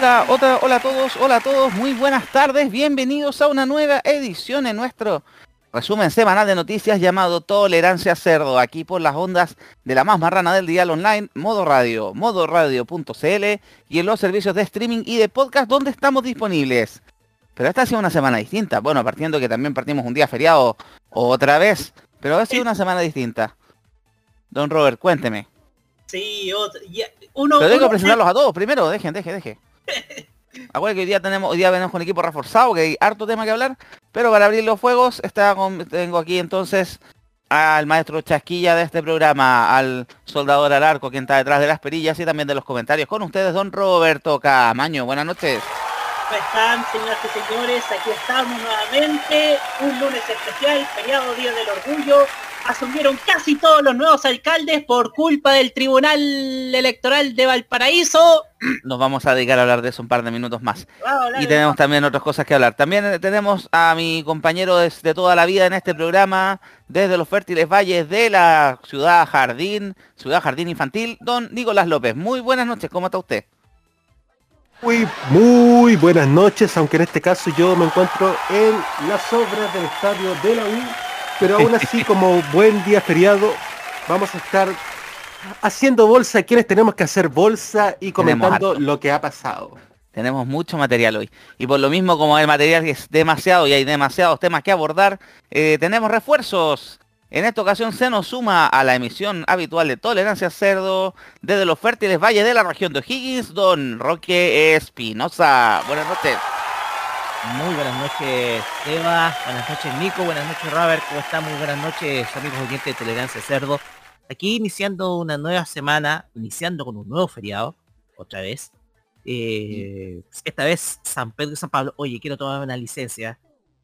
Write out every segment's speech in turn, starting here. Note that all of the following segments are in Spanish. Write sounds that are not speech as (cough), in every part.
Hola, otra, hola a todos, hola a todos, muy buenas tardes, bienvenidos a una nueva edición en nuestro resumen semanal de noticias llamado Tolerancia Cerdo, aquí por las ondas de la más marrana del dial online, Modo Radio, modoradio.cl y en los servicios de streaming y de podcast donde estamos disponibles. Pero esta ha sido una semana distinta, bueno, partiendo que también partimos un día feriado otra vez, pero ha sido una semana distinta. Don Robert, cuénteme. Sí, otro, ya, uno... Pero tengo que presentarlos a todos primero, dejen, dejen, dejen. (laughs) Acuérdense que hoy día tenemos, hoy día venimos con equipo reforzado, que hay harto tema que hablar, pero para abrir los fuegos está con- tengo aquí entonces al maestro Chasquilla de este programa, al soldador al arco, quien está detrás de las perillas y también de los comentarios. Con ustedes, don Roberto Camaño. Buenas noches. ¿Cómo están, señoras y señores? Aquí estamos nuevamente, un lunes especial, feriado Día del Orgullo. Asumieron casi todos los nuevos alcaldes por culpa del Tribunal Electoral de Valparaíso. Nos vamos a dedicar a hablar de eso un par de minutos más. Y de- tenemos también otras cosas que hablar. También tenemos a mi compañero de, de toda la vida en este programa, desde los fértiles valles de la ciudad Jardín, ciudad Jardín Infantil, don Nicolás López. Muy buenas noches, ¿cómo está usted? Muy, muy buenas noches, aunque en este caso yo me encuentro en las obras del estadio de la U, pero aún así (laughs) como buen día feriado vamos a estar haciendo bolsa quienes tenemos que hacer bolsa y comentando lo que ha pasado. Tenemos mucho material hoy. Y por lo mismo, como el material es demasiado y hay demasiados temas que abordar, eh, tenemos refuerzos. En esta ocasión se nos suma a la emisión habitual de Tolerancia Cerdo desde los fértiles valles de la región de O'Higgins, don Roque Espinosa. Buenas noches. Muy buenas noches, Eva. Buenas noches, Nico. Buenas noches, Robert. ¿Cómo están? Muy buenas noches, amigos oyentes de Tolerancia Cerdo. Aquí iniciando una nueva semana, iniciando con un nuevo feriado, otra vez. Eh, esta vez San Pedro y San Pablo. Oye, quiero tomar una licencia.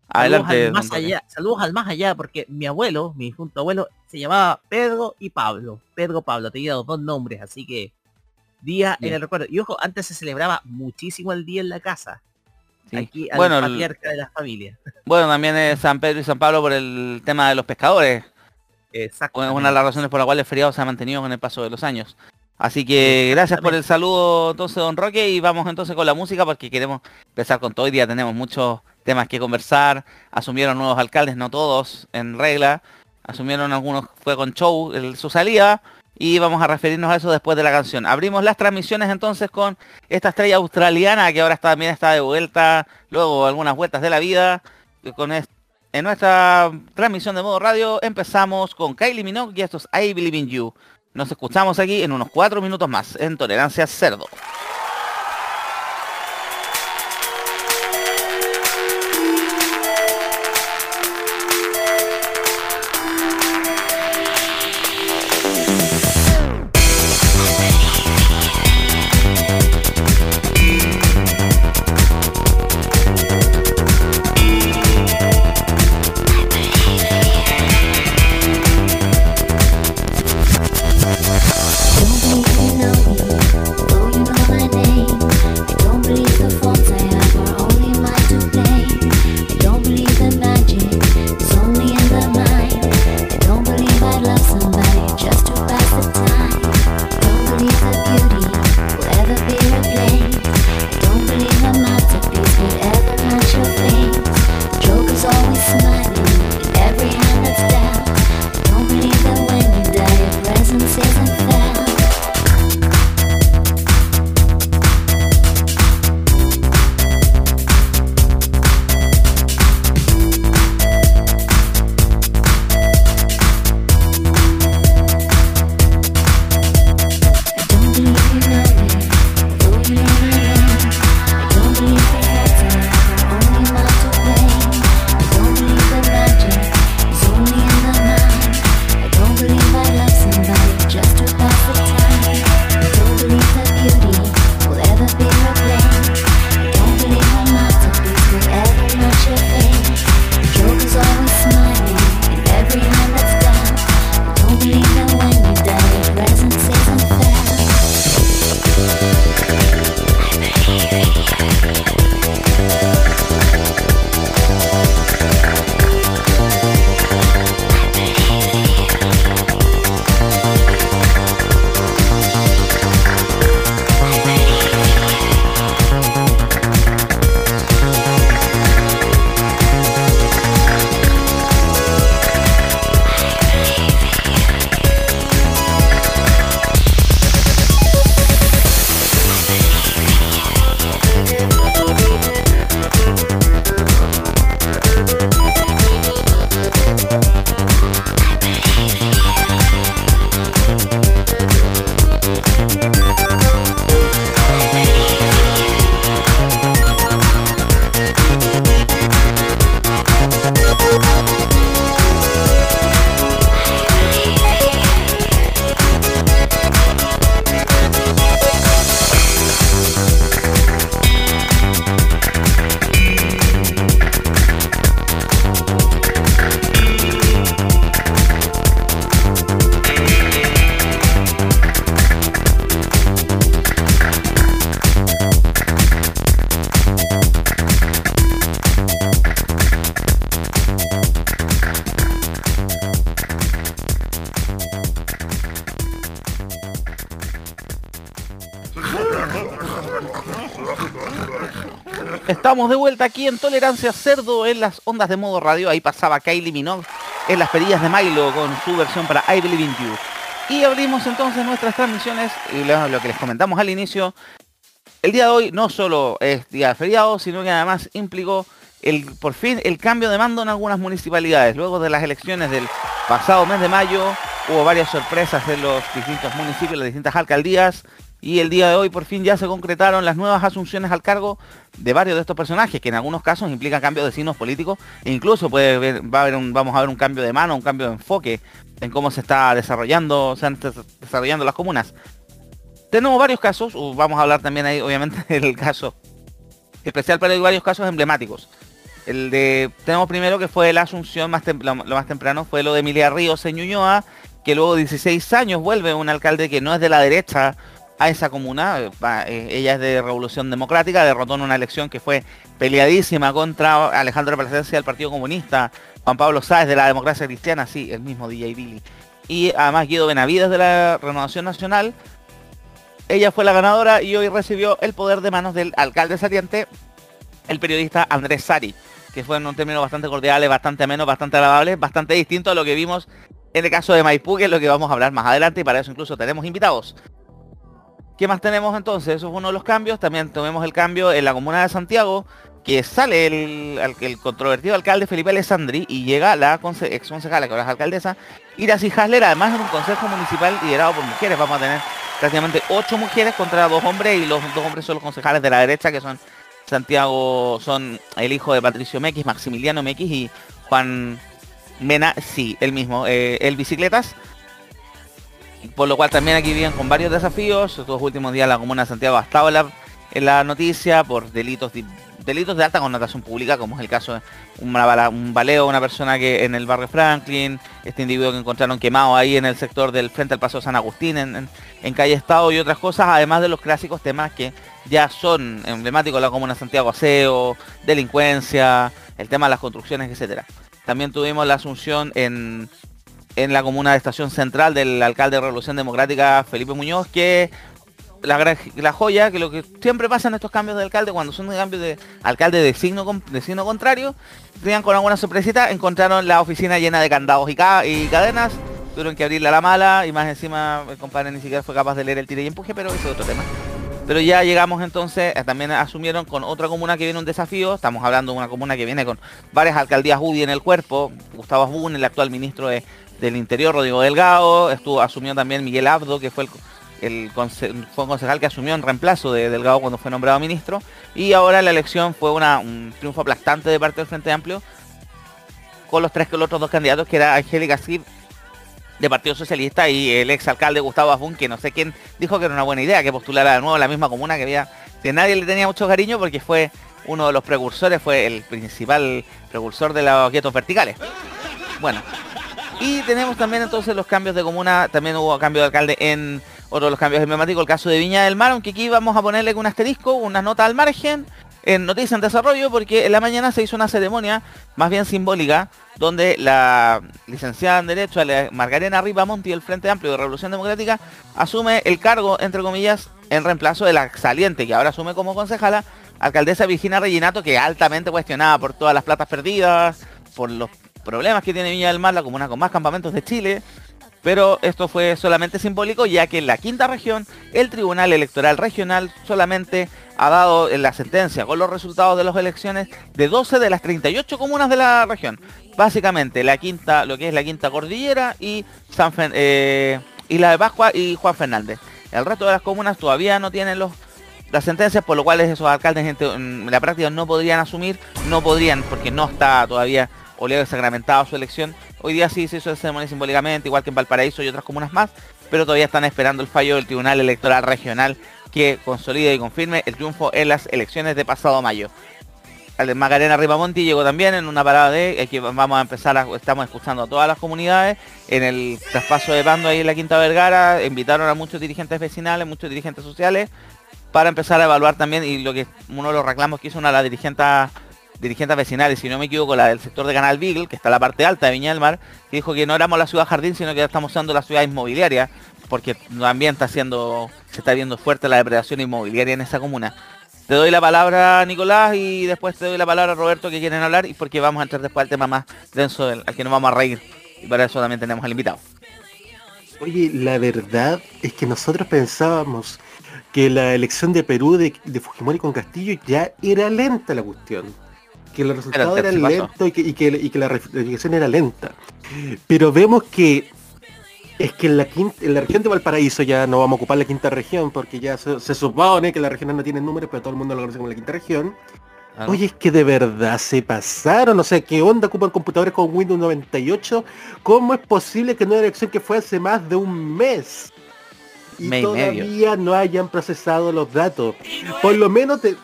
Adelante. Saludos al más allá, saludos al más allá, porque mi abuelo, mi junto abuelo, se llamaba Pedro y Pablo. Pedro Pablo, tenía los dos nombres, así que día en el recuerdo. Y ojo, antes se celebraba muchísimo el día en la casa. Sí. Aquí al Bueno, patriarca de la familia. (laughs) Bueno, también es San Pedro y San Pablo por el tema de los pescadores. Exacto. Es una de las razones por las cuales el feriado se ha mantenido con el paso de los años. Así que gracias por el saludo entonces don Roque y vamos entonces con la música porque queremos empezar con todo. Hoy día tenemos muchos temas que conversar. Asumieron nuevos alcaldes, no todos en regla. Asumieron algunos, fue con show el- su salida y vamos a referirnos a eso después de la canción. Abrimos las transmisiones entonces con esta estrella australiana que ahora está- también está de vuelta, luego algunas vueltas de la vida. y Con en nuestra transmisión de modo radio empezamos con Kylie Minogue y estos I Believe in You. Nos escuchamos aquí en unos cuatro minutos más en Tolerancia Cerdo. Estamos de vuelta aquí en Tolerancia Cerdo en las ondas de modo radio. Ahí pasaba Kylie Minogue en las perillas de Milo con su versión para I Believe in You. Y abrimos entonces nuestras transmisiones y lo que les comentamos al inicio. El día de hoy no solo es día de feriado, sino que además implicó el, por fin el cambio de mando en algunas municipalidades. Luego de las elecciones del pasado mes de mayo hubo varias sorpresas en los distintos municipios, las distintas alcaldías y el día de hoy por fin ya se concretaron las nuevas asunciones al cargo de varios de estos personajes, que en algunos casos implican cambios de signos políticos e incluso puede va a haber un, vamos a ver un cambio de mano, un cambio de enfoque en cómo se está desarrollando, se están desarrollando las comunas. Tenemos varios casos, vamos a hablar también ahí obviamente (laughs) del caso especial, pero hay varios casos emblemáticos. El de, tenemos primero que fue la asunción más lo, más temprano, fue lo de Emilia Ríos en Ñuñoa, que luego de 16 años vuelve un alcalde que no es de la derecha, a esa comuna. Eh, ella es de Revolución Democrática, derrotó en una elección que fue peleadísima contra Alejandro Plasencia del Partido Comunista, Juan Pablo Sáez de la Democracia Cristiana, sí, el mismo DJ Billy. Y además Guido Benavides de la Renovación Nacional. Ella fue la ganadora y hoy recibió el poder de manos del alcalde saliente, el periodista Andrés Sari, que fue en un término bastante cordiales, bastante ameno, bastante agradable, bastante distinto a lo que vimos en el caso de Maipú, que es lo que vamos a hablar más adelante, y para eso incluso tenemos invitados. ¿Qué más tenemos entonces? Eso es uno de los cambios. También tenemos el cambio en la comuna de Santiago, que sale el, controvertido alcalde Felipe Alessandri y llega la ex concejala, que ahora es alcaldesa, Iracy Hasler, además en un consejo municipal liderado por mujeres. Vamos a tener prácticamente ocho mujeres contra dos hombres y los dos hombres son los concejales de la derecha, que son Santiago, son el hijo de Patricio Mequis, Maximiliano Mequis y Juan Mena, sí, el mismo, eh, el bicicletas por lo cual también aquí vienen con varios desafíos. Estos últimos días la Comuna de Santiago ha estado en la, noticia por delitos de, delitos de alta connotación pública, como es el caso de un baleo una persona que en el barrio Franklin, este individuo que encontraron quemado ahí en el sector del frente al Paso San Agustín, en, calle Estado y otras cosas, además de los clásicos temas que ya son emblemáticos la Comuna de Santiago, aseo, delincuencia, el tema de las construcciones, etcétera. También tuvimos la asunción en, en la comuna de Estación Central del alcalde de Revolución Democrática, Felipe Muñoz, que la, la, joya, que lo que siempre pasa en estos cambios de alcalde, cuando son cambios de alcalde de signo, de signo contrario, tenían con alguna sorpresita, encontraron la oficina llena de candados y, cadenas, tuvieron que abrirla a la mala y más encima el compadre ni siquiera fue capaz de leer el tire y empuje, pero eso es otro tema. Pero ya llegamos entonces, eh, también asumieron con otra comuna que viene un desafío, estamos hablando de una comuna que viene con varias alcaldías UDI en el cuerpo, Gustavo Asbun, el actual ministro de del Interior, Rodrigo Delgado, estuvo asumió también Miguel Abdo, que fue el, fue concejal que asumió en reemplazo de Delgado cuando fue nombrado ministro, y ahora la elección fue una, un triunfo aplastante de parte del Frente Amplio, con los tres los otros dos candidatos, que era Angélica Cid de Partido Socialista y el ex alcalde Gustavo Azbun, que no sé quién dijo que era una buena idea que postulara de nuevo la misma comuna que había, que nadie le tenía mucho cariño porque fue uno de los precursores, fue el principal precursor de los quietos verticales. Bueno, y tenemos también entonces los cambios de comuna, también hubo cambio de alcalde en otro de los cambios emblemáticos, el caso de Viña del Mar, aunque aquí vamos a ponerle un asterisco, una nota al margen, en Noticias en Desarrollo, porque en la mañana se hizo una ceremonia más bien simbólica, donde la licenciada en Derecho, Margarena Ribamonti, del Frente Amplio de Revolución Democrática, asume el cargo, entre comillas, en reemplazo de la saliente, que ahora asume como concejala, alcaldesa Virginia Reginato, que altamente cuestionada por todas las platas perdidas, por los problemas que tiene Viña del Mar, la comuna con más campamentos de Chile, pero esto fue solamente simbólico ya que en la quinta región el Tribunal Electoral Regional solamente ha dado en la sentencia con los resultados de las elecciones de 12 de las 38 comunas de la región. Básicamente la quinta, lo que es la quinta cordillera y San eh, y la de Pascua y Juan Fernández. El resto de las comunas todavía no tienen los las sentencias, por lo cual esos alcaldes en la práctica no podrían asumir, no podrían, porque no está todavía Oleaga sacramentado su elección. Hoy día sí se hizo la ceremonia simbólicamente, igual que en Valparaíso y otras comunas más, pero todavía están esperando el fallo del Tribunal Electoral Regional que consolide y confirme el triunfo en las elecciones de pasado mayo. El de Macarena Ripamonti llegó también en una parada de eh, que vamos a empezar a, estamos escuchando a todas las comunidades en el traspaso de bando ahí en la Quinta Vergara, invitaron a muchos dirigentes vecinales, muchos dirigentes sociales para empezar a evaluar también y lo que uno de los reclamos que hizo una de las dirigentes dirigentes vecinales, si no me equivoco, la del sector de Canal Beagle, que está en la parte alta de Viña del Mar, que dijo que no éramos la ciudad jardín, sino que ya estamos usando la ciudad inmobiliaria, porque también está haciendo, se está viendo fuerte la depredación inmobiliaria en esa comuna. Te doy la palabra Nicolás y después te doy la palabra a Roberto que quieren hablar y porque vamos a entrar después al tema más denso al que nos vamos a reír. Y para eso también tenemos al invitado. Oye, la verdad es que nosotros pensábamos que la elección de Perú de, Fujimori con Castillo ya era lenta la cuestión. Que los resultados eran lentos y que, y, que, la elección era lenta. Pero vemos que es que en la, quinta, en la región de Valparaíso ya no vamos a ocupar la quinta región porque ya se, supone que las regiones no tienen números, pero todo el mundo lo conoce como la quinta región. Oye, es que de verdad se pasaron, o sea, ¿qué onda ocupan computadores con Windows 98? ¿Cómo es posible que no haya elección que fue hace más de un mes? Y todavía no hayan procesado los datos. Por lo menos de,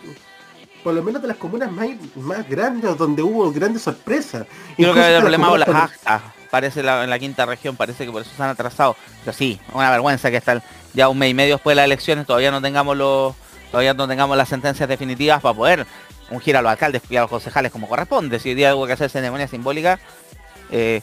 por lo menos de las comunas más, más grandes, donde hubo grandes sorpresas. Creo que el problema con las actas. Parece en la quinta región, parece que por eso se han atrasado. Pero sí, una vergüenza que está ya un mes y medio después de las elecciones todavía no tengamos los todavía no tengamos las sentencias definitivas para poder ungir a los alcaldes y a los concejales como corresponde. Si hoy día hubo que hacer ceremonia simbólica. Eh,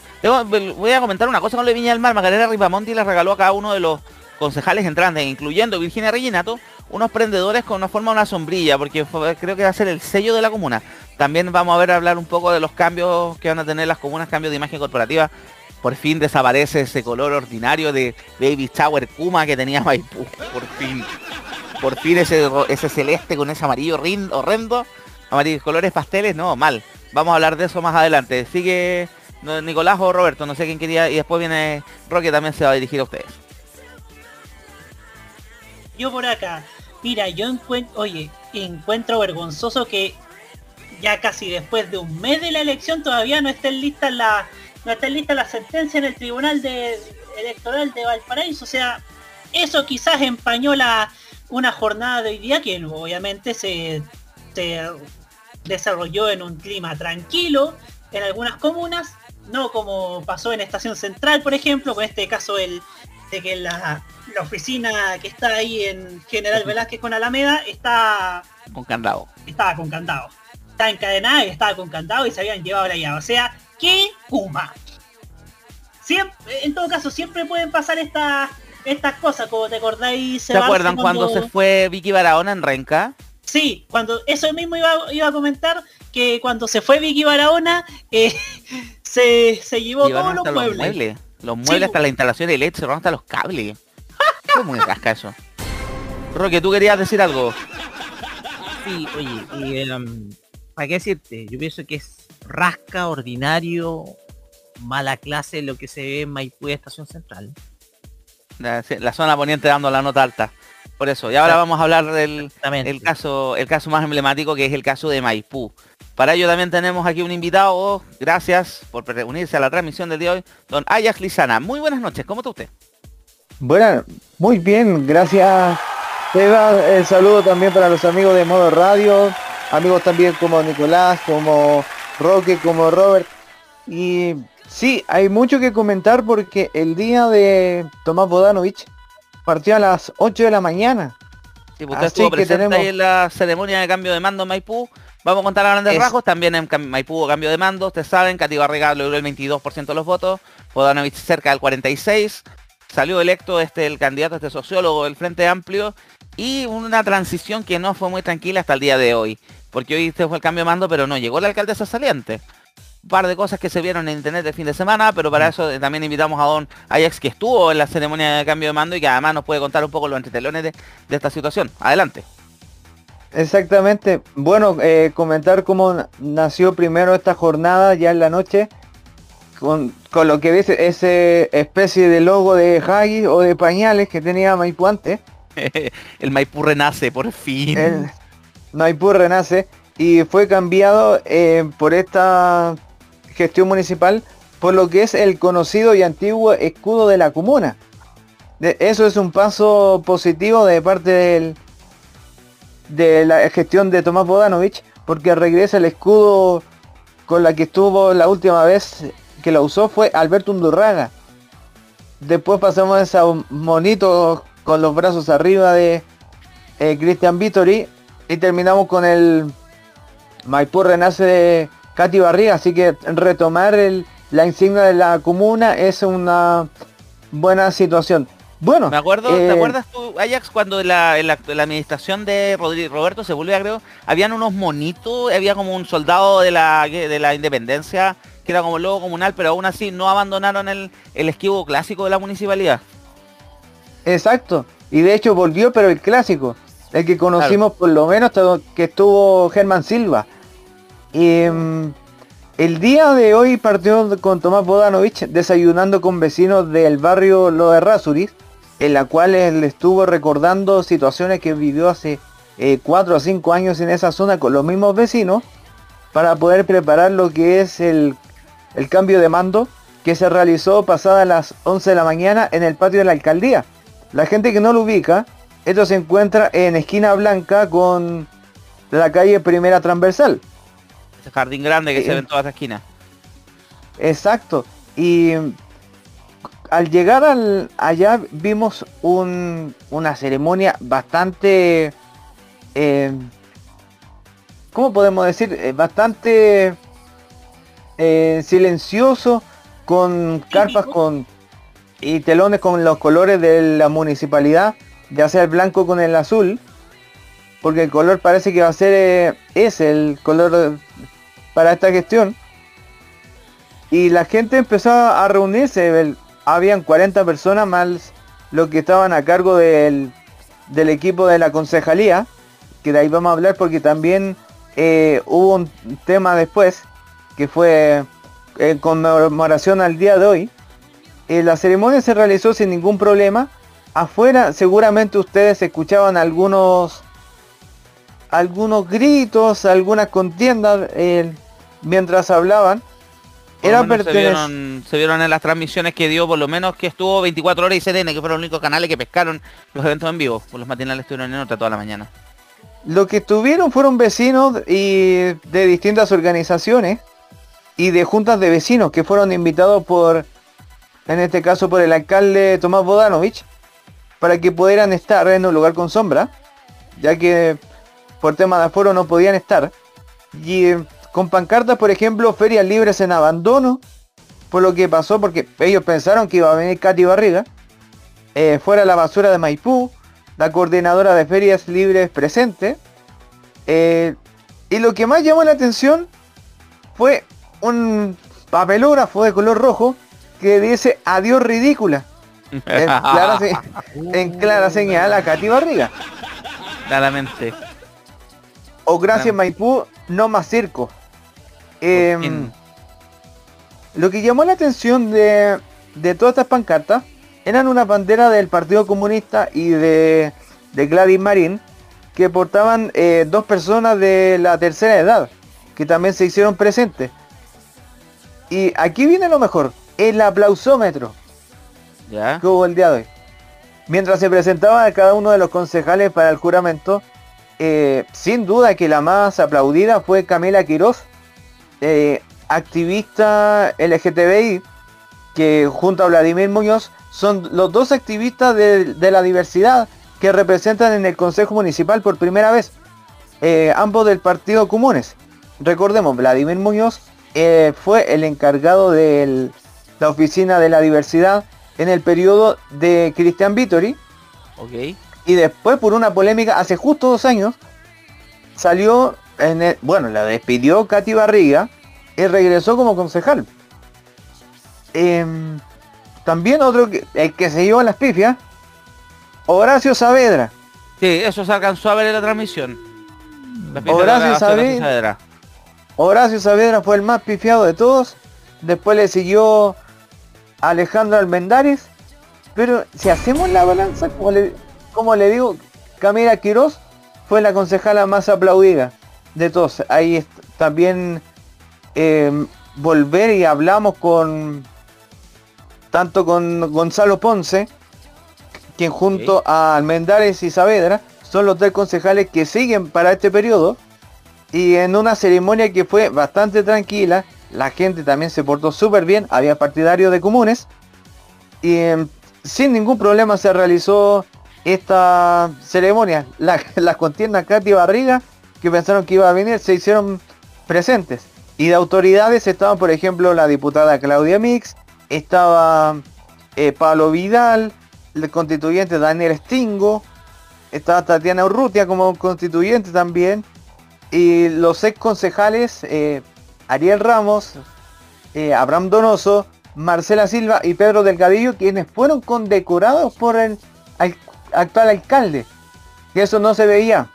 voy a comentar una cosa con lo de Viña del Mar. Magdalena Ripamonti le regaló a cada uno de los concejales entrantes, incluyendo Virginia Reginato, unos prendedores con una forma una sombrilla, porque creo que va a ser el sello de la comuna. También vamos a ver hablar un poco de los cambios que van a tener las comunas, cambios de imagen corporativa. Por fin desaparece ese color ordinario de Baby Shower Kuma que tenía Maipú. Por fin. Por fin ese, ese celeste con ese amarillo horrendo Amarillos, colores pasteles, no, mal. Vamos a hablar de eso más adelante. Sigue Nicolás o Roberto, no sé quién quería. Y después viene Roque, también se va a dirigir a ustedes. Yo por acá. Mira, yo encuentro, oye, encuentro vergonzoso que ya casi después de un mes de la elección todavía no estén listas la no la sentencia en el tribunal electoral de Valparaíso. O sea, eso quizás empañó la, una jornada de hoy día que obviamente se, se desarrolló en un clima tranquilo en algunas comunas, no como pasó en Estación Central, por ejemplo, con este caso el, de que la, oficina que está ahí en General Velázquez con Alameda está con candado. Estaba con candado. Está encadenada y estaba con candado y se habían llevado la llave. O sea, ¡qué Kuma! Siempre, en todo caso, siempre pueden pasar estas estas cosas, como te acordáis. ¿Se acuerdan cuando... cuando se fue Vicky Barahona en Renca? Sí, cuando eso mismo iba, a comentar que cuando se fue Vicky Barahona eh, (laughs) se, se, llevó todos los muebles. Los muebles, hasta la instalación de LED, se hasta los cables. (laughs) ¿Cómo muy rasca eso? Roque, ¿tú querías decir algo? Sí, oye, y, em, ¿para qué decirte? Yo pienso que es rasca, ordinario, mala clase lo que se ve en Maipú Estación Central. La, la zona poniente dando la nota alta. Por eso, y ahora vamos a hablar del el caso, el caso más emblemático que es el caso de Maipú. Para ello también tenemos aquí un invitado, gracias por unirse a la transmisión del día de hoy, don Ayax Lizana. Muy buenas noches, ¿cómo está usted? Buenas, muy bien, gracias Eva. El saludo también para los amigos de Modo Radio, amigos también como Nicolás, como Roque, como Robert. Y sí, hay mucho que comentar porque el día de Tomás Bodanovich partió a las 8 de la mañana. Sí, pues, usted estuvo presente ahí en la ceremonia de cambio de mando en Maipú. Vamos a contar a grandes rasgos. También en Maipú hubo cambio de mando. Ustedes saben, Cati Barriga logró el 22% de los votos. Podanovich cerca del 46%. Salió electo este el candidato, este sociólogo del Frente Amplio. Y una transición que no fue muy tranquila hasta el día de hoy. Porque hoy este fue el cambio de mando, pero no llegó la alcaldesa saliente un par de cosas que se vieron en internet de fin de semana, pero para mm. eso eh, también invitamos a don Ajax que estuvo en la ceremonia de cambio de mando y que además nos puede contar un poco los entretelones de, esta situación. Adelante. Exactamente. Bueno, eh, comentar cómo nació primero esta jornada ya en la noche, con, lo que dice ese especie de logo de Hagi o de pañales que tenía Maipú antes. (laughs) el Maipú renace, por fin. El Maipú renace y fue cambiado eh, por esta gestión municipal por lo que es el conocido y antiguo escudo de la comuna. eso es un paso positivo de parte del, de la gestión de Tomás Bodanovich, porque regresa el escudo con la que estuvo la última vez que lo usó fue Alberto Undurraga. Después pasamos a ese monito con los brazos arriba de eh, Cristian Vittori y terminamos con el Maipú renace de Katy Barriga, así que retomar la insignia de la comuna es una buena situación. Bueno, Me acuerdo, ¿te eh, acuerdas tú, Ajax, cuando la, la- administración de Rodri- Roberto Sepúlveda, creo, habían unos monitos, había como un soldado de la, de la independencia, que era como el logo comunal, pero aún así no abandonaron el, el esquivo clásico de la municipalidad. Exacto. Y de hecho volvió, pero el clásico. El que conocimos por lo menos que estuvo Germán Silva. Y mm, el día de hoy partió con Tomás Bodanovich desayunando con vecinos del barrio Lo de Rasuris, en la cual él estuvo recordando situaciones que vivió hace 4 o 5 años en esa zona con los mismos vecinos para poder preparar lo que es el, el cambio de mando que se realizó pasada las 11 de la mañana en el patio de la alcaldía. La gente que no lo ubica, esto se encuentra en esquina blanca con la calle Primera Transversal. Ese jardín grande que Eh, se ve en todas las esquinas. Exacto. Y al llegar al, allá vimos un- una ceremonia bastante... eh, ¿Cómo podemos decir? Eh, bastante eh, silencioso, con carpas con y telones con los colores de la municipalidad, ya sea el blanco con el azul, porque el color parece que va a ser eh, ese el color para esta gestión. Y la gente empezó a reunirse, el- habían 40 personas más los que estaban a cargo del, del equipo de la concejalía, que de ahí vamos a hablar porque también eh, hubo un tema después, que fue en conmemoración al día de hoy. Eh, la ceremonia se realizó sin ningún problema. Afuera seguramente ustedes escuchaban algunos algunos gritos, algunas contiendas eh, mientras hablaban. Era se, vieron, se vieron en las transmisiones que dio, por lo menos que estuvo 24 horas y CDN, que fueron los únicos canales que pescaron los eventos en vivo. Por los matinales estuvieron en otra toda la mañana. Lo que tuvieron fueron vecinos y de distintas organizaciones y de juntas de vecinos que fueron invitados por, en este caso por el alcalde Tomás Bodanovich, para que pudieran estar en un lugar con sombra, ya que por tema de aforo no podían estar. Y con pancartas, por ejemplo, ferias libres en abandono, por lo que pasó, porque ellos pensaron que iba a venir Katy Barriga, eh, fuera la basura de Maipú, la coordinadora de ferias libres presente. eh, y lo que más llamó la atención fue un papelógrafo de color rojo que dice adiós ridícula. En clara, se- (laughs) en clara señal a Katy Barriga. Claramente. O gracias. Maipú, no más circo. Em, lo que llamó la atención de, de todas estas pancartas eran una bandera del Partido Comunista y de, de Gladys Marín que portaban eh, dos personas de la tercera edad que también se hicieron presentes. Y aquí viene lo mejor, el aplausómetro ¿Ya? que hubo el día de hoy. Mientras se presentaba a cada uno de los concejales para el juramento, eh, sin duda que la más aplaudida fue Camila Quiroz, eh, activista LGTBI, que junto a Vladimir Muñoz son los dos activistas de, de la diversidad que representan en el Consejo Municipal por primera vez, eh, ambos del Partido Comunes. Recordemos, Vladimir Muñoz eh, fue el encargado de la oficina de la diversidad en el periodo de Cristian Vittori Ok. y después por una polémica hace justo dos años salió en el- bueno la despidió Katy Barriga y regresó como concejal Em, también otro que, el que se llevó a las pifias Horacio Saavedra Sí, eso se alcanzó a ver en la transmisión. La Horacio Saavedra. Saavedra. Horacio Saavedra fue el más pifiado de todos después le siguió Alejandro Almendares pero si hacemos la balanza como le, como le digo Camila Quiroz fue la concejala más aplaudida de todos. Ahí también eh, volver y hablamos con tanto con Gonzalo Ponce quien junto a Almendares y Saavedra son los tres concejales que siguen para este periodo. Y en una ceremonia que fue bastante tranquila, la gente también se portó súper bien, había partidarios de comunes. Y em, sin ningún problema se realizó esta ceremonia. La- (laughs) las contiendas Katy Barriga, que pensaron que iba a venir, se hicieron presentes. Y de autoridades estaban, por ejemplo, la diputada Claudia Mix, estaba eh, Pablo Vidal, el constituyente Daniel Stingo, estaba Tatiana Urrutia como constituyente también, y los ex concejales eh, Ariel Ramos, eh, Abraham Donoso, Marcela Silva y Pedro Delgadillo, quienes fueron condecorados por el actual alcalde. Que eso no se veía.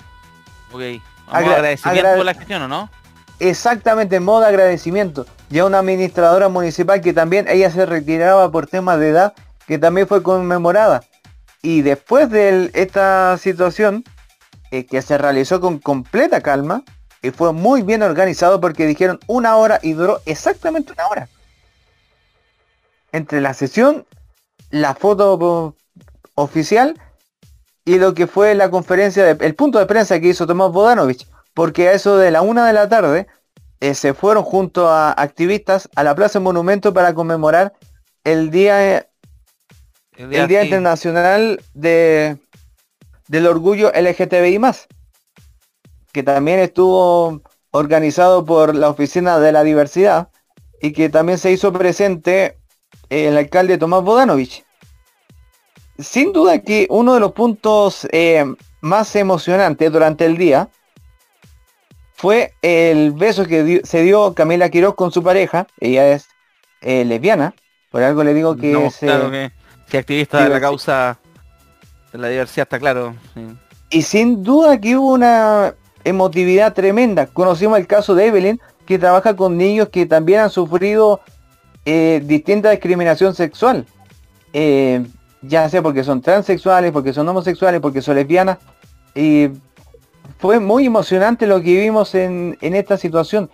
Agradecimiento por la gestión, ¿o no? Exactamente, en modo de agradecimiento. Ya una administradora municipal que también ella se retiraba por temas de edad, que también fue conmemorada. Y después de esta situación, eh, que se realizó con completa calma, y fue muy bien organizado porque dijeron una hora y duró exactamente una hora. Entre la sesión, la foto oficial y lo que fue la conferencia, de, el punto de prensa que hizo Tomás Bodanovich, porque a eso de la una de la tarde eh, se fueron junto a activistas a la Plaza Monumento para conmemorar el Día, el Día, Internacional de, del Orgullo LGTBI+, que también estuvo organizado por la Oficina de la Diversidad y que también se hizo presente el alcalde Tomás Bodanovich sin duda que uno de los puntos eh, más emocionantes durante el día fue el beso que se dio Camila Quiroz con su pareja. Ella es eh, lesbiana. Por algo le digo que es... Claro eh, que activista de la causa de la diversidad, está claro. Y sin duda que hubo una emotividad tremenda. Conocimos el caso de Evelyn, que trabaja con niños que también han sufrido distinta discriminación sexual ya sea porque son transexuales, porque son homosexuales, porque son lesbianas. Y fue muy emocionante lo que vimos en, esta situación.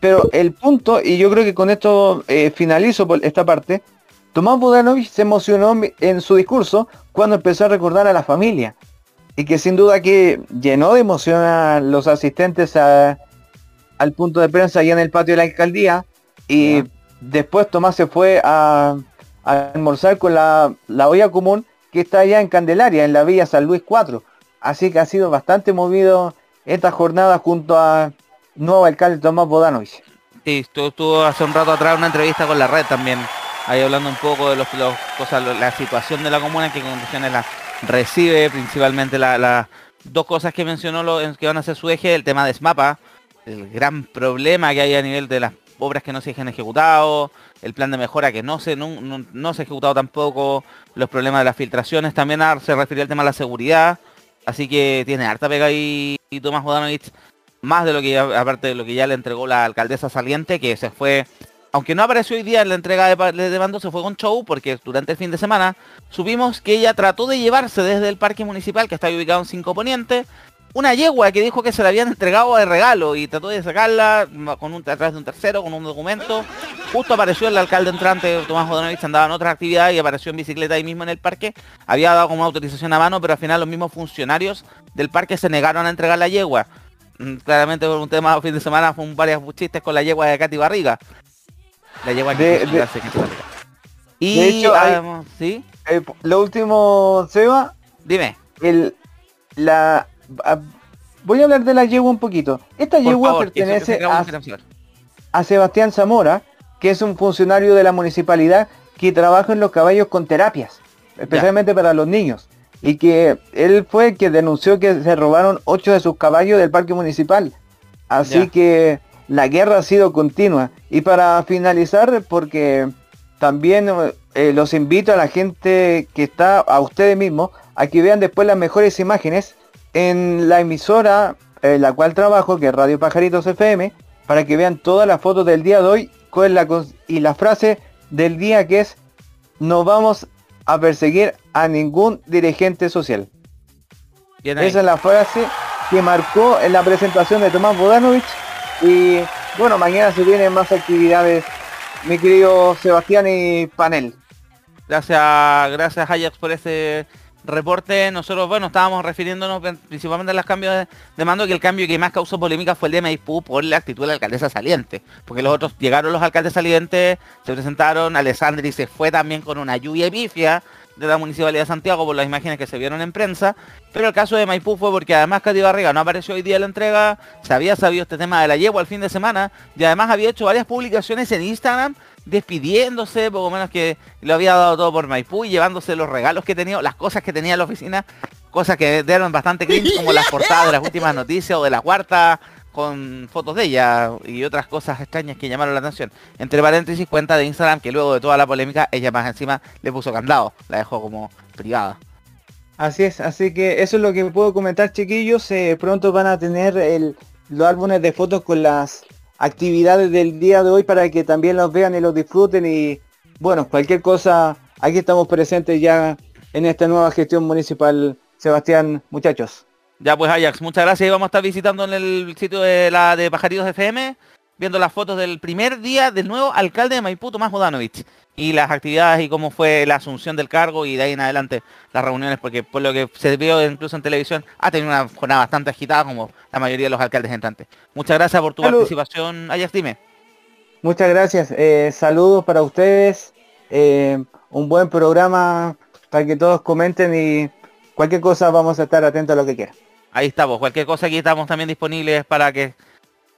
Pero el punto, y yo creo que con esto eh, finalizo por esta parte, Tomás Budanovich se emocionó en su discurso cuando empezó a recordar a la familia. Y que sin duda que llenó de emoción a los asistentes al punto de prensa allá en el patio de la alcaldía. Y después Tomás se fue a, a almorzar con la, la olla común que está allá en Candelaria, en la Villa San Luis 4. Así que ha sido bastante movido esta jornada junto a nuevo alcalde Tomás Bodanovich. Sí, estuvo, hace un rato atrás una entrevista con la red también, ahí hablando un poco de los, cosas, la situación de la comuna, en qué condiciones la recibe, principalmente las dos cosas que mencionó lo, que van a ser su eje, el tema de SMAPA, el gran problema que hay a nivel de las obras que no se han ejecutado, el plan de mejora que no se, no, se ha ejecutado tampoco, los problemas de las filtraciones, también se refirió al tema de la seguridad, así que tiene harta pega ahí y Tomás Bodanovich, más de lo que ya, aparte de lo que ya le entregó la alcaldesa saliente, que se fue, aunque no apareció hoy día en la entrega de, de mando, se fue con show, porque durante el fin de semana supimos que ella trató de llevarse desde el parque municipal, que está ubicado en Cinco Poniente, una yegua que dijo que se la habían entregado de regalo y trató de sacarla con un, a través de un tercero, con un documento. Justo apareció el alcalde entrante, Tomás Jodonovich, andaba en otra actividad y apareció en bicicleta ahí mismo en el parque. Había dado como una autorización a mano, pero al final los mismos funcionarios del parque se negaron a entregar la yegua. Mm, claramente por un tema fin de semana fue un varios chistes con la yegua de Katy Barriga. La yegua que de, Y hecho, ¿sí? Eh, lo último, Seba. Dime. El, la voy a hablar de la yegua un poquito. Esta yegua pertenece a, Sebastián Zamora, que es un funcionario de la municipalidad que trabaja en los caballos con terapias, especialmente para los niños. Y que él fue el que denunció que se robaron ocho de sus caballos del parque municipal. Así que la guerra ha sido continua. Y para finalizar, porque también eh, los invito a la gente que está, a ustedes mismos, a que vean después las mejores imágenes en la emisora en la cual trabajo, que es Radio Pajaritos FM, para que vean todas las fotos del día de hoy con la, y la frase del día que es no vamos a perseguir a ningún dirigente social. Esa es la frase que marcó en la presentación de Tomás Bodanovich y bueno, mañana se vienen más actividades, mi querido Sebastián y Panel. Gracias, gracias Ajax por ese reporte, nosotros, bueno, estábamos refiriéndonos principalmente a los cambios de, mando, que el cambio que más causó polémica fue el de Maipú por la actitud de la alcaldesa saliente. Porque los otros, llegaron los alcaldes salientes, se presentaron, Alessandri se fue también con una lluvia pifia de la Municipalidad de Santiago por las imágenes que se vieron en prensa, pero el caso de Maipú fue porque además Katy Barriga no apareció hoy día la entrega, se había sabido este tema de la yegua el fin de semana y además había hecho varias publicaciones en Instagram despidiéndose, poco menos que lo había dado todo por Maipú y llevándose los regalos que tenía, las cosas que tenía en la oficina, cosas que dieron bastante cringe, como las portadas de las últimas noticias o de la cuarta con fotos de ella y otras cosas extrañas que llamaron la atención. Entre paréntesis, cuenta de Instagram que luego de toda la polémica, ella más encima le puso candado, la dejó como privada. Así es, así que eso es lo que puedo comentar chiquillos. Eh, pronto van a tener el, los álbumes de fotos con las actividades del día de hoy para que también los vean y los disfruten y bueno, cualquier cosa, aquí estamos presentes ya en esta nueva gestión municipal. Sebastián, muchachos. Ya pues Ajax, muchas gracias y vamos a estar visitando en el sitio de la de Pajaritos FM, viendo las fotos del primer día del nuevo alcalde de Maipú, Tomás Bodanovich y las actividades y cómo fue la asunción del cargo y de ahí en adelante las reuniones, porque por lo que se vio incluso en televisión, ha tenido una jornada bastante agitada como la mayoría de los alcaldes entrantes. Muchas gracias por tu participación, Ajax, dime. Muchas gracias, eh, saludos para ustedes, eh, un buen programa para que todos comenten y cualquier cosa vamos a estar atentos a lo que quieran. Ahí estamos, cualquier cosa aquí estamos también disponibles para que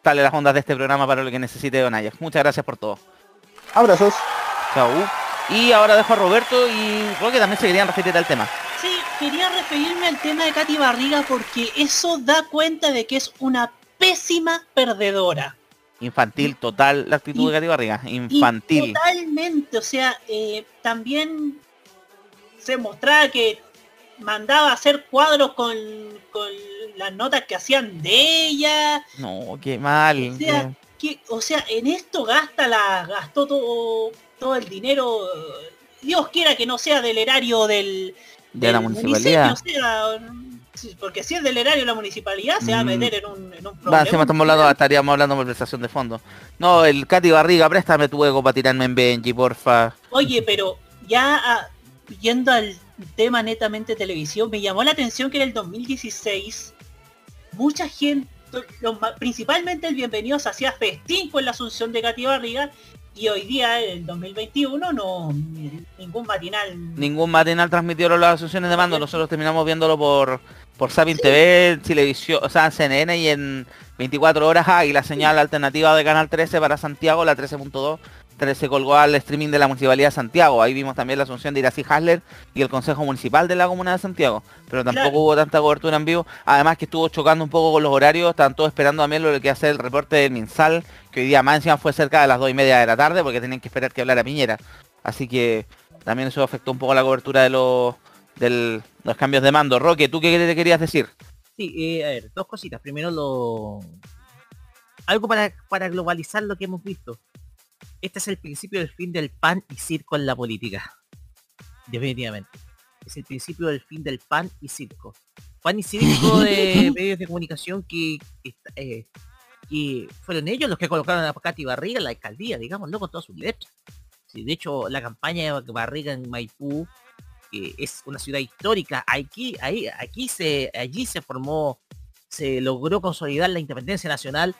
sale las ondas de este programa para lo que necesite Don Ajax. Muchas gracias por todo. Abrazos. Chau. Y ahora dejo a Roberto y creo que también se querían referir al tema. Sí, quería referirme al tema de Katy Barriga porque eso da cuenta de que es una pésima perdedora. Infantil, total, la actitud de Katy Barriga. Infantil. totalmente, o sea, eh, también se mostraba que mandaba a hacer cuadros con, con las notas que hacían de ella. No, qué mal. O sea, que, o sea, en esto gasta la, gastó todo todo el dinero, Dios quiera que no sea del erario del, de la municipalidad. porque si es del erario de la municipalidad se va a mm. meter en un, en un problema. estamos hablando, estaríamos hablando de prestación de fondo. No, el Katy Barriga, préstame tu ego para tirarme en Benji, porfa. Oye, pero ya ah, yendo al tema netamente televisión, me llamó la atención que en el 2016 mucha gente, principalmente el bienvenido se hacía festín con la asunción de Katy Barriga y hoy día, en el 2021, no ningún matinal. Ningún matinal transmitió las asociaciones de mando. Nosotros terminamos viéndolo por por Sabin TV, televisión, o sea, CNN y en 24 horas hay la señal alternativa de Canal 13 para Santiago, la 13.2 se colgó al streaming de la Municipalidad de Santiago. Ahí vimos también la asunción de Iracy Hasler y el Consejo Municipal de la Comuna de Santiago. Pero tampoco hubo tanta cobertura en vivo. Además que estuvo chocando un poco con los horarios. Estaban todos esperando también lo que hace el reporte del Minsal, que hoy día más encima fue cerca de las 2 y media de la tarde porque tenían que esperar que hablara Piñera. Así que también eso afectó un poco la cobertura de los, los cambios de mando. Roque, ¿tú qué te querías decir? Sí, eh, a ver, dos cositas. Primero lo... Algo para, para globalizar lo que hemos visto este es el principio del fin del pan y circo en la política. Definitivamente. Es el principio del fin del pan y circo. Pan y circo de (laughs) medios de comunicación que, eh, fueron ellos los que colocaron a Katy Barriga en la alcaldía, digamos, no con todas sus letras. de hecho, la campaña de Barriga en Maipú, que es una ciudad histórica, aquí, ahí, aquí se, allí se formó, se logró consolidar la independencia nacional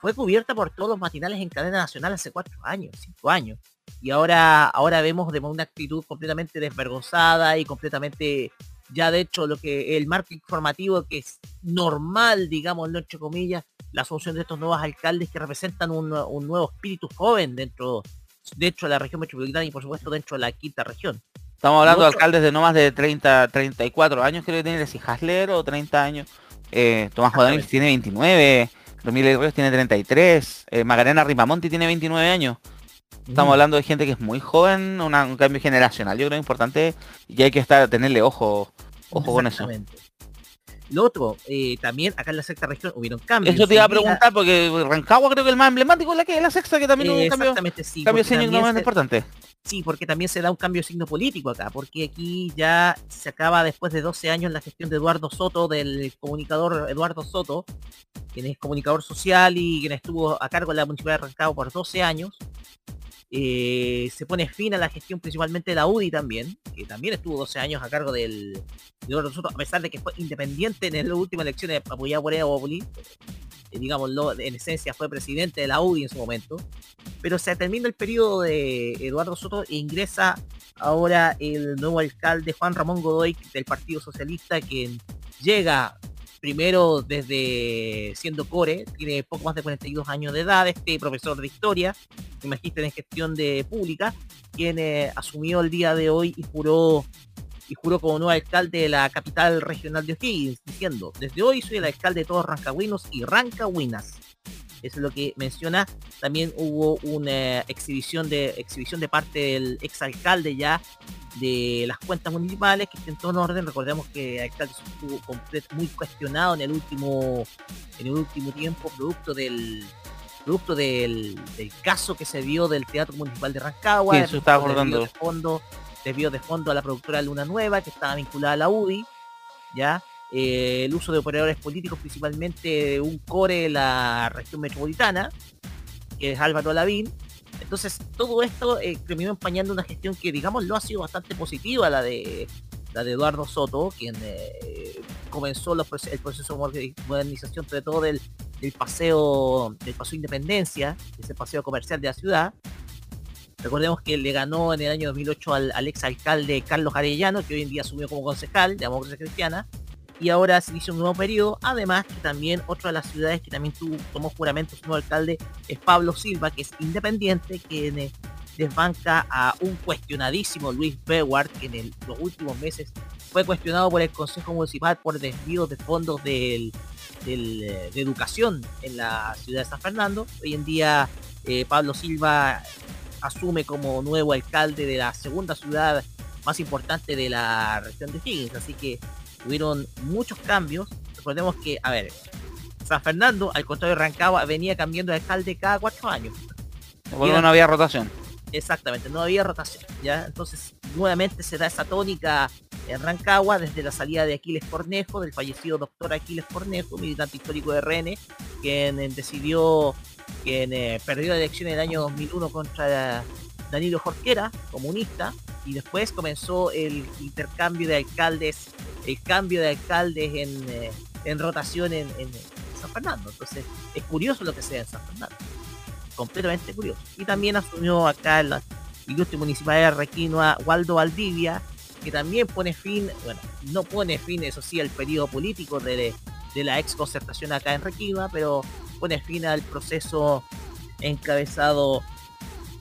fue cubierta por todos los matinales en cadena nacional hace cuatro años, cinco años. Y ahora, ahora vemos de una actitud completamente desvergonzada y completamente ya de hecho lo que el marco informativo que es normal, digamos, entre comillas, la asunción de estos nuevos alcaldes que representan un, nuevo espíritu joven dentro, dentro de la región metropolitana y por supuesto dentro de la quinta región. Estamos hablando de alcaldes de no más de 30, 34 años, creo que tiene si Hasler o 30 años. Eh, Tomás Jodanovich tiene 29. Romilio Ríos tiene 33, eh, Magarena Ripamonti tiene 29 años. Estamos mm. hablando de gente que es muy joven, un cambio generacional, yo creo importante y hay que estar tenerle ojo, ojo con eso. Lo otro, eh, también acá en la sexta región hubieron cambios. Eso te iba a preguntar porque Rancagua creo que el más emblemático es la que es la sexta que también hubo un cambio, sí, cambio más importante. Sí, porque también se da un cambio de signo político acá, porque aquí ya se acaba después de 12 años la gestión de Eduardo Soto, del comunicador Eduardo Soto, quien es comunicador social y quien estuvo a cargo de la Municipalidad de Rancagua por 12 años. Eh, se pone fin a la gestión principalmente de la UDI también, que también estuvo 12 años a cargo del Eduardo Soto, a pesar de que fue independiente en las últimas elecciones apoyado por Evo eh, digámoslo, en esencia fue presidente de la UDI en su momento, pero se termina el periodo de Eduardo Soto e ingresa ahora el nuevo alcalde Juan Ramón Godoy del Partido Socialista, quien llega primero desde siendo core, tiene poco más de 42 años de edad, este profesor de historia, magíster en gestión de pública, quien eh, asumió el día de hoy y juró y juró como nuevo alcalde de la capital regional de O'Higgins, diciendo, desde hoy soy el alcalde de todos Rancagüinos y Rancagüinas. Eso es lo que menciona. También hubo una exhibición de exhibición de parte del exalcalde ya de las cuentas municipales que en todo en orden. Recordemos que el alcalde estuvo muy cuestionado en el último en el último tiempo producto del producto del, caso que se vio del Teatro Municipal de Rancagua. Sí, eso estaba acordando. De fondo, desvió de fondo a la productora Luna Nueva, que estaba vinculada a la UDI, ¿ya? Eh, el uso de operadores políticos, principalmente un core de la región metropolitana, que es Álvaro Lavín. Entonces, todo esto eh, terminó empañando una gestión que, digamos, lo ha sido bastante positiva, la de la de Eduardo Soto, quien eh, comenzó el proceso de modernización, sobre todo del, paseo del paseo Independencia, ese paseo comercial de la ciudad. Recordemos que le ganó en el año 2008 al, al ex alcalde Carlos Arellano, que hoy en día asumió como concejal de Democracia Cristiana, y ahora se inicia un nuevo periodo. Además, que también otra de las ciudades que también tuvo, tomó juramento su nuevo alcalde es Pablo Silva, que es independiente, que desbanca a un cuestionadísimo Luis Bewart, que en los últimos meses fue cuestionado por el Consejo Municipal por desvíos de fondos eh, de educación en la ciudad de San Fernando. Hoy en día eh, Pablo Silva asume como nuevo alcalde de la segunda ciudad más importante de la región de Higgins, así que tuvieron muchos cambios. Recordemos que, a ver, San Fernando, al contrario de Rancagua, venía cambiando de alcalde cada cuatro años. Bueno, no había rotación. Exactamente, no había rotación. ¿ya? Entonces, nuevamente se da esa tónica en Rancagua desde la salida de Aquiles Cornejo, del fallecido doctor Aquiles Cornejo, militante histórico de RN, quien eh, decidió, quien eh, perdió la elección en el año 2001 contra Danilo Jorquera, comunista, y después comenzó el intercambio de alcaldes, el cambio de alcaldes en, eh, rotación en, San Fernando. Entonces, es curioso lo que sea en San Fernando. Completamente curioso. Y también asumió acá en la ilustre municipalidad de Requinoa Waldo Valdivia, que también pone fin, bueno, no pone fin, eso sí, al periodo político de, de la ex concertación acá en Requinoa, pero pone fin al proceso encabezado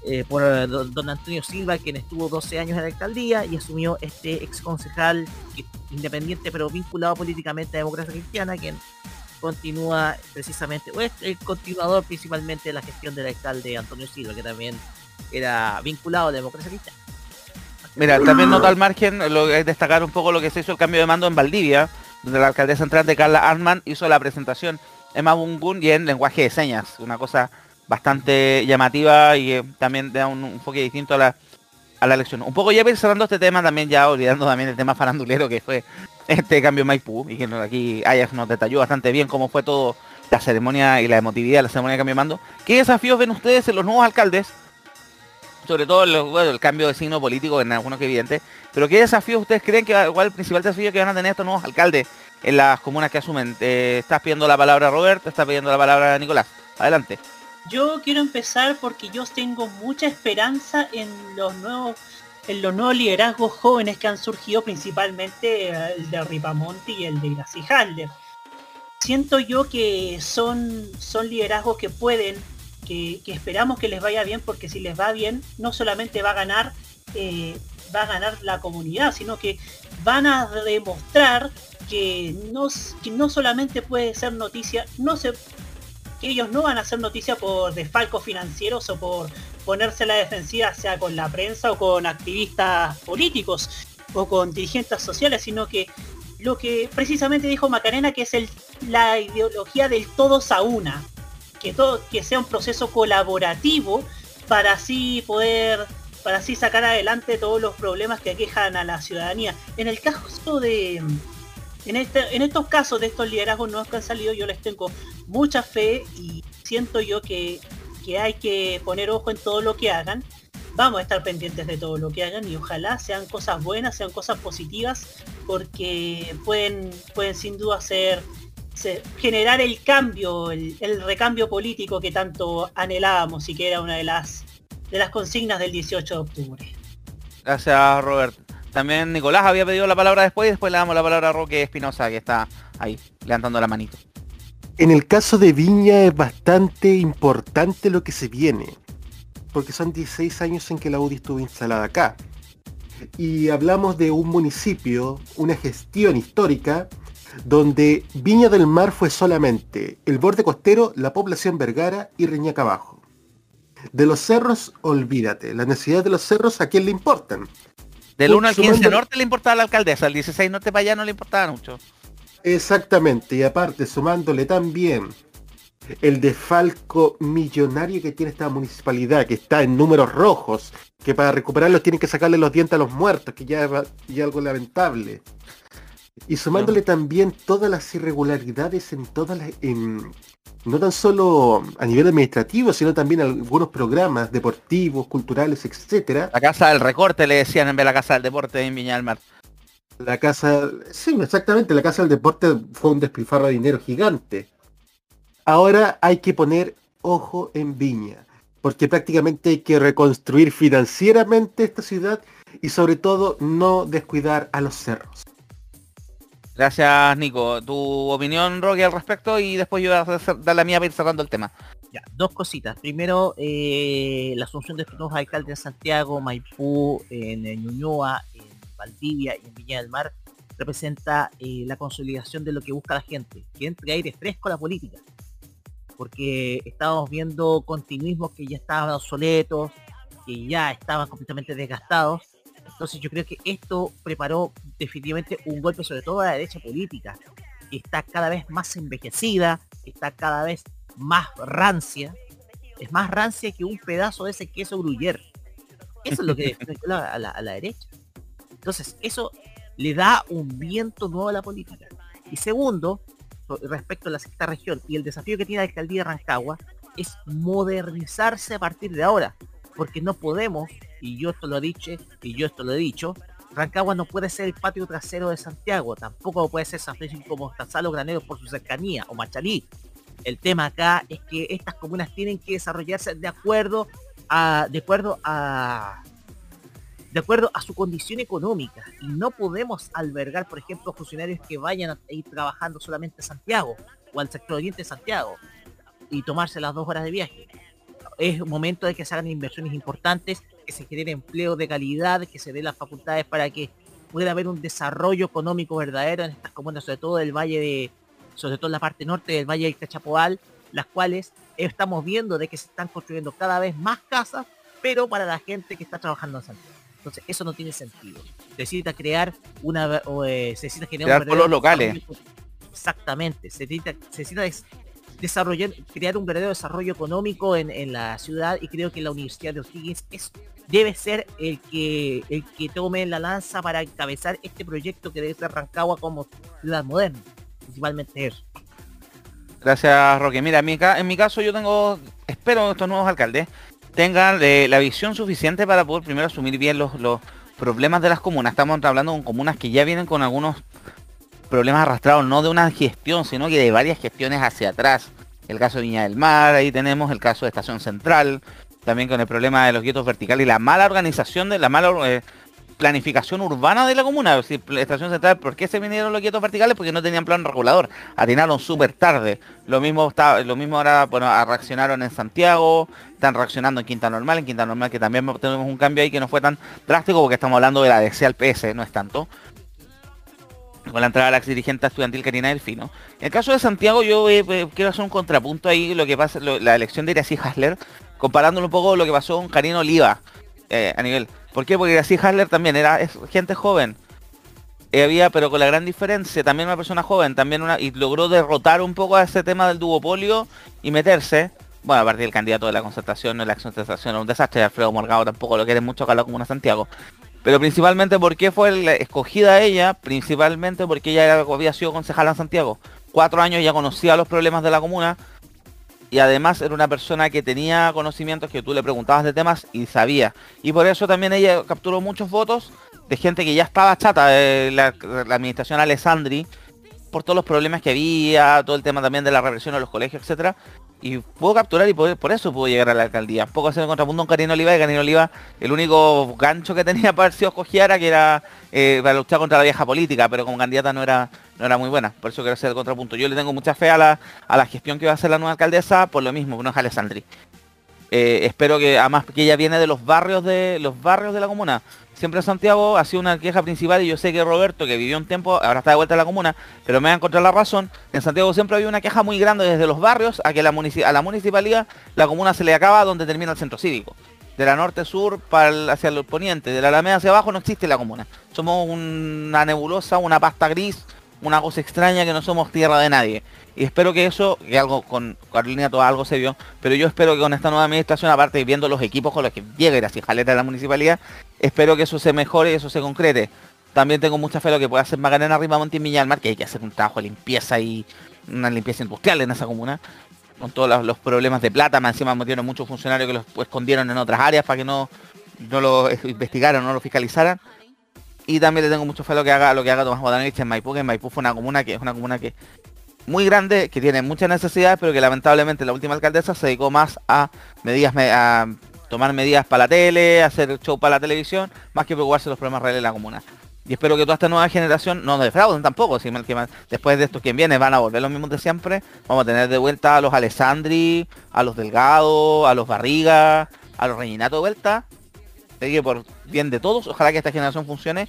eh, por eh, don Antonio Silva, quien estuvo 12 años en la alcaldía y asumió este ex concejal independiente pero vinculado políticamente a Democracia Cristiana, quien continúa precisamente, o es el continuador principalmente de la gestión del alcalde Antonio Silva, que también era vinculado a la Democracia Cristiana. Mira, también nota al margen, lo, es destacar un poco lo que se hizo el cambio de mando en Valdivia, donde la alcaldesa central de Carla Arman hizo la presentación en Mabungun y en lenguaje de señas, una cosa bastante llamativa y también da un enfoque distinto a la, a la elección. Un poco ya cerrando este tema, también ya olvidando también el tema farandulero que fue este cambio en Maipú, y que aquí Ajax nos detalló bastante bien cómo fue todo la ceremonia y la emotividad de la ceremonia de cambio de mando. ¿Qué desafíos ven ustedes en los nuevos alcaldes? Sobre todo el, cambio de signo político en algunos que evidente, pero ¿qué desafíos ustedes creen que igual el principal desafío que van a tener estos nuevos alcaldes en las comunas que asumen? Eh, estás pidiendo la palabra Robert, estás pidiendo la palabra Nicolás. Adelante. Yo quiero empezar porque yo tengo mucha esperanza en los nuevos en los nuevos liderazgos jóvenes que han surgido principalmente eh, el de Ripamonte y el de Gracie Halder. Siento yo que son, son liderazgos que pueden, que, esperamos que les vaya bien, porque si les va bien, no solamente va a ganar, eh, va a ganar la comunidad, sino que van a demostrar que no, que no solamente puede ser noticia, no se ellos no van a hacer noticia por desfalcos financieros o por ponerse a la defensiva, sea con la prensa o con activistas políticos o con dirigentes sociales, sino que lo que precisamente dijo Macarena, que es el, la ideología del todos a una, que, todo, que sea un proceso colaborativo para así poder para así sacar adelante todos los problemas que aquejan a la ciudadanía. En el caso de, en, este, en estos casos de estos liderazgos nuevos que han salido, yo les tengo mucha fe y siento yo que, hay que poner ojo en todo lo que hagan. Vamos a estar pendientes de todo lo que hagan y ojalá sean cosas buenas, sean cosas positivas, porque pueden, pueden sin duda ser, generar el cambio, el, recambio político que tanto anhelábamos y que era una de las, de las consignas del 18 de octubre. Gracias, Robert. También Nicolás había pedido la palabra después y después le damos la palabra a Roque Espinosa, que está ahí, levantando la manito. En el caso de Viña es bastante importante lo que se viene, porque son 16 años en que la UDI estuvo instalada acá. Y hablamos de un municipio, una gestión histórica, donde Viña del Mar fue solamente el borde costero, la población Vergara y Reñaca Abajo. De los cerros, olvídate. Las necesidades de los cerros, ¿a quién le importan? Del 1 al 15 Sumando- norte le importaba la alcaldesa, al 16 norte para allá no le importaba mucho. Exactamente, y aparte sumándole también el desfalco millonario que tiene esta municipalidad, que está en números rojos, que para recuperarlos tienen que sacarle los dientes a los muertos, que ya es ya algo lamentable. Y sumándole también todas las irregularidades en todas las... en- no tan solo a nivel administrativo, sino también algunos programas deportivos, culturales, etcétera. La casa del recorte le decían en vez de la casa del deporte en Viña del Mar. La casa, sí, exactamente, la casa del deporte fue un despilfarro de dinero gigante. Ahora hay que poner ojo en Viña, porque prácticamente hay que reconstruir financieramente esta ciudad y sobre todo no descuidar a los cerros. Gracias Nico. Tu opinión Roque al respecto y después yo voy a dar la mía para ir cerrando el tema. Ya, dos cositas. Primero, eh, la asunción de estos nuevos alcaldes en Santiago, Maipú, en, eh, Ñuñoa, en Valdivia y en Viña del Mar representa eh, la consolidación de lo que busca la gente, que entre aire fresco a la política. Porque estábamos viendo continuismos que ya estaban obsoletos, que ya estaban completamente desgastados. Entonces yo creo que esto preparó definitivamente un golpe sobre todo a la derecha política, que está cada vez más envejecida, está cada vez más rancia, es más rancia que un pedazo de ese queso gruyer. Eso es lo que (laughs) define a la, a la- derecha. Entonces, eso le da un viento nuevo a la política. Y segundo, respecto a la sexta región y el desafío que tiene la alcaldía de Rancagua, es modernizarse a partir de ahora. Porque no podemos, y yo esto lo dicho, y yo esto lo he dicho, Rancagua no puede ser el patio trasero de Santiago, tampoco puede ser San Francisco como Mostazal o Graneros por su cercanía, o Machalí. El tema acá es que estas comunas tienen que desarrollarse de acuerdo a, de acuerdo a, de acuerdo a su condición económica. Y no podemos albergar, por ejemplo, funcionarios que vayan a ir trabajando solamente a Santiago o al sector oriente de Santiago y tomarse las dos horas de viaje. Es un momento de que se hagan inversiones importantes, que se genere empleo de calidad, que se den las facultades para que pueda haber un desarrollo económico verdadero en estas comunas, sobre todo del valle de, sobre todo en la parte norte del Valle del Cachapoal, las cuales estamos viendo de que se están construyendo cada vez más casas, pero para la gente que está trabajando en Santiago. Entonces, eso no tiene sentido. Se necesita crear una, o, eh, se necesita generar Crear un polos locales. Exactamente. Se necesita, se necesita desarrollar, crear un verdadero desarrollo económico en, en la ciudad y creo que la Universidad de O'Higgins es, debe ser el que, el que tome la lanza para encabezar este proyecto que debe ser Rancagua como ciudad moderna. Principalmente eso. Gracias Roque. Mira, en mi, en mi caso yo tengo, espero estos nuevos alcaldes tengan eh, la visión suficiente para poder primero asumir bien los, los problemas de las comunas. Estamos hablando con comunas que ya vienen con algunos problemas arrastrados, no de una gestión, sino que de varias gestiones hacia atrás. El caso de Viña del Mar, ahí tenemos el caso de Estación Central, también con el problema de los guetos verticales y la mala organización de la mala eh, planificación urbana de la comuna. Es decir, Estación Central, ¿por qué se vinieron los guetos verticales? Porque no tenían plan regulador. Atinaron súper tarde. Lo mismo está, lo mismo ahora, bueno, reaccionaron en Santiago, están reaccionando en Quinta Normal, en Quinta Normal que también tenemos un cambio ahí que no fue tan drástico porque estamos hablando de la DC al PS, no es tanto. Con la entrada de la ex dirigente estudiantil Karina Delfino. En el caso de Santiago yo eh, eh, quiero hacer un contrapunto ahí, lo que pasa, la elección de Iracy Hasler, comparándolo un poco lo que pasó con Karina Oliva eh, a nivel. ¿Por qué? Porque Iracy Hasler también era gente joven. Eh, había, pero con la gran diferencia, también una persona joven, también una, y logró derrotar un poco a ese tema del duopolio y meterse. Bueno, a partir del candidato de la concertación, no la concertación era un desastre, Alfredo Morgado tampoco lo quiere mucho acá la Comuna de Santiago. Pero principalmente porque fue escogida ella, principalmente porque ella había sido concejala en Santiago. Cuatro años ya conocía los problemas de la comuna y además era una persona que tenía conocimientos que tú le preguntabas de temas y sabía. Y por eso también ella capturó muchos votos de gente que ya estaba chata, eh, la, la administración Alessandri, por todos los problemas que había, todo el tema también de la represión a los colegios, etcétera. Y pudo capturar y por eso pudo llegar a la alcaldía. Poco hacer el contrapunto con Karina Oliva y Karina Oliva el único gancho que tenía (laughs) para haber sido escogiera que era eh, para luchar contra la vieja política, pero como candidata no era, no era muy buena. Por eso quiero hacer el contrapunto. Yo le tengo mucha fe a la, a la gestión que va a hacer la nueva alcaldesa, por lo mismo, no es Alessandri. Eh, espero que además que ella viene de los barrios de los barrios de la comuna. Siempre Santiago ha sido una queja principal y yo sé que Roberto, que vivió un tiempo, ahora está de vuelta en la comuna, pero me va a encontrar la razón. En Santiago siempre había una queja muy grande desde los barrios a que la a la municipalidad la comuna se le acaba donde termina el centro cívico. De la norte-sur hacia el poniente, de la Alameda hacia abajo no existe la comuna. Somos una nebulosa, una pasta gris, una cosa extraña que no somos tierra de nadie. Y espero que eso, que algo con Carolina todo algo se vio, pero yo espero que con esta nueva administración, aparte viendo los equipos con los que llega y jaleta de la municipalidad, espero que eso se mejore y eso se concrete. También tengo mucha fe en lo que puede hacer Macarena arriba y que hay que hacer un trabajo de limpieza y una limpieza industrial en esa comuna. Con todos los, problemas de plata, más encima metieron muchos funcionarios que los escondieron en otras áreas para que no, no lo investigaran, no lo fiscalizaran. Y también le tengo mucho fe lo que haga, lo que haga Tomás Bodanovich en Maipú, que en Maipú fue una comuna que es una comuna que muy grande, que tiene muchas necesidades, pero que lamentablemente la última alcaldesa se dedicó más a medidas a tomar medidas para la tele, hacer show para la televisión, más que preocuparse de los problemas reales de la comuna. Y espero que toda esta nueva generación no defrauden tampoco, si que después de esto quien viene van a volver los mismos de siempre, vamos a tener de vuelta a los Alessandri, a los Delgado, a los Barriga, a los Reñinato de vuelta. Así que por bien de todos, ojalá que esta generación funcione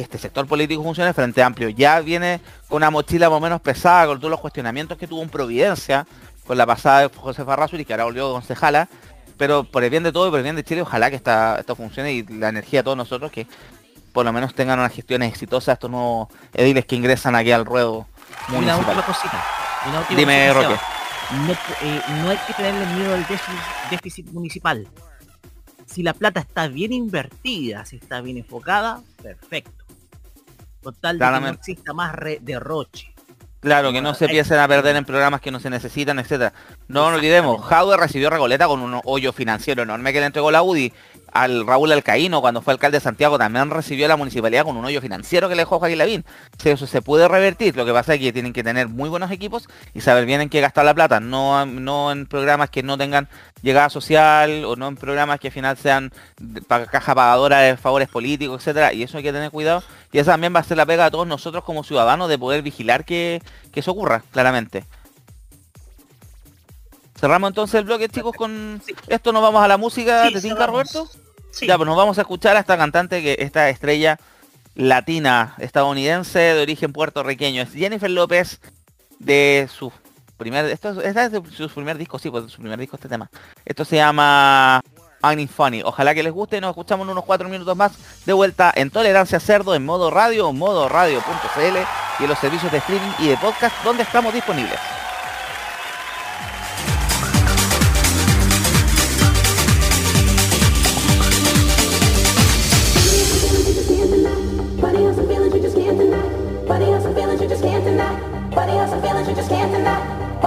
este sector político funcione frente amplio. Ya viene con una mochila más o menos pesada con todos los cuestionamientos que tuvo en Providencia con la pasada de José y que ahora volvió concejala. Pero por el bien de todo y por el bien de Chile, ojalá que esta, esto funcione y la energía de todos nosotros que por lo menos tengan unas gestiones exitosas estos nuevos ediles que ingresan aquí al ruedo. Una última cosita. Dime, Roque. No, eh, no, hay que tenerle miedo al déficit municipal. Si la plata está bien invertida, si está bien enfocada, perfecto tal de que no exista más derroche. Claro, que no se empiecen a perder en programas que no se necesitan, etcétera. No nos olvidemos, Jaude recibió Regoleta con un hoyo financiero enorme que le entregó la UDI al Raúl Alcaíno cuando fue alcalde de Santiago también recibió la municipalidad con un hoyo financiero que le dejó Joaquín Lavín. Eso se puede revertir, lo que pasa es que tienen que tener muy buenos equipos y saber bien en qué gastar la plata, no, no en programas que no tengan llegada social o no en programas que al final sean caja pagadora de favores políticos, etcétera, y eso hay que tener cuidado. Y esa también va a ser la pega de todos nosotros como ciudadanos de poder vigilar que, que eso ocurra, claramente. Cerramos entonces el bloque, chicos, con esto nos vamos a la música de Tinka Roberto. Ya, pues nos vamos a escuchar a esta cantante que esta estrella latina estadounidense de origen puertorriqueño es Jennifer López de su primer esto es de su primer disco, sí, pues de su primer disco este tema. Esto se llama Acting Funny. Ojalá que les guste y nos escuchamos en unos cuatro minutos más de vuelta en Tolerancia Cerdo en modo radio, modo radio.cl y en los servicios de streaming y de podcast donde estamos disponibles.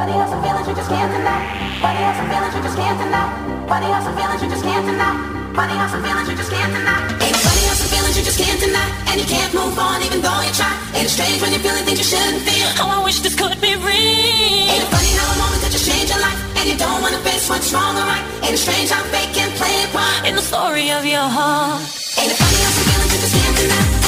Funny how some feelings you just can't deny. Funny how some feelings you just can't deny. Funny how some feelings you just can't deny. Funny how some feelings you just can't deny. Ain't funny how some feelings you just can't deny? And you can't move on even though you try. Ain't it strange when you're feeling things you shouldn't feel? Oh, I wish this could be real. Ain't it funny how a moment could just change your life? And you don't wanna face what's wrong or right. Ain't it strange how fake can play a part in the story of your heart? Ain't it funny how some feelings you just can't deny?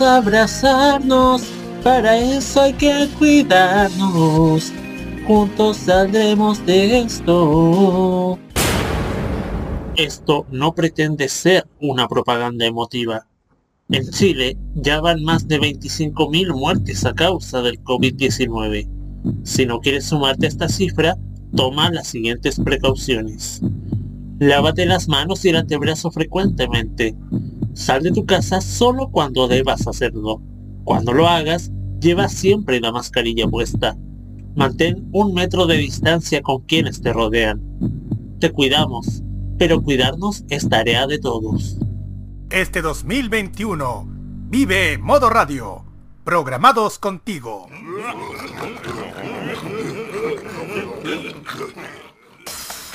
Abrazarnos, para eso hay que cuidarnos. Juntos saldremos de esto. Esto no pretende ser una propaganda emotiva. En Chile ya van más de 25.000 muertes a causa del COVID-19. Si no quieres sumarte a esta cifra, toma las siguientes precauciones. Lávate las manos y el antebrazo frecuentemente. Sal de tu casa solo cuando debas hacerlo. Cuando lo hagas, lleva siempre la mascarilla puesta. Mantén un metro de distancia con quienes te rodean. Te cuidamos, pero cuidarnos es tarea de todos. Este 2021, vive Modo Radio, programados contigo.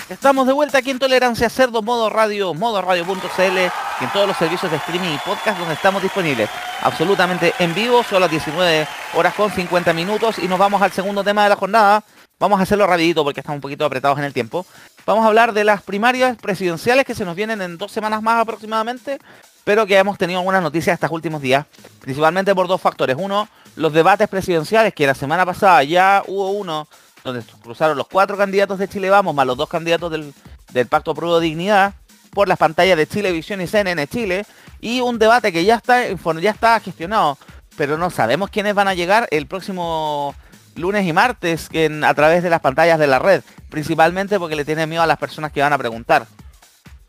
Estamos de vuelta aquí en Tolerancia Cerdo, modo radio, modo radio.cl y en todos los servicios de streaming y podcast donde estamos disponibles. Absolutamente en vivo, son las 19 horas con 50 minutos y nos vamos al segundo tema de la jornada. Vamos a hacerlo rapidito porque estamos un poquito apretados en el tiempo. Vamos a hablar de las primarias presidenciales que se nos vienen en dos semanas más aproximadamente, pero que hemos tenido algunas noticias estos últimos días, principalmente por dos factores. Uno, los debates presidenciales, que la semana pasada ya hubo uno donde cruzaron los cuatro candidatos de Chile Vamos, más los dos candidatos del, Pacto Pro Dignidad, por las pantallas de Chilevisión y CNN Chile, y un debate que ya está, ya está gestionado, pero no sabemos quiénes van a llegar el próximo lunes y martes a través de las pantallas de la red, principalmente porque le tienen miedo a las personas que van a preguntar.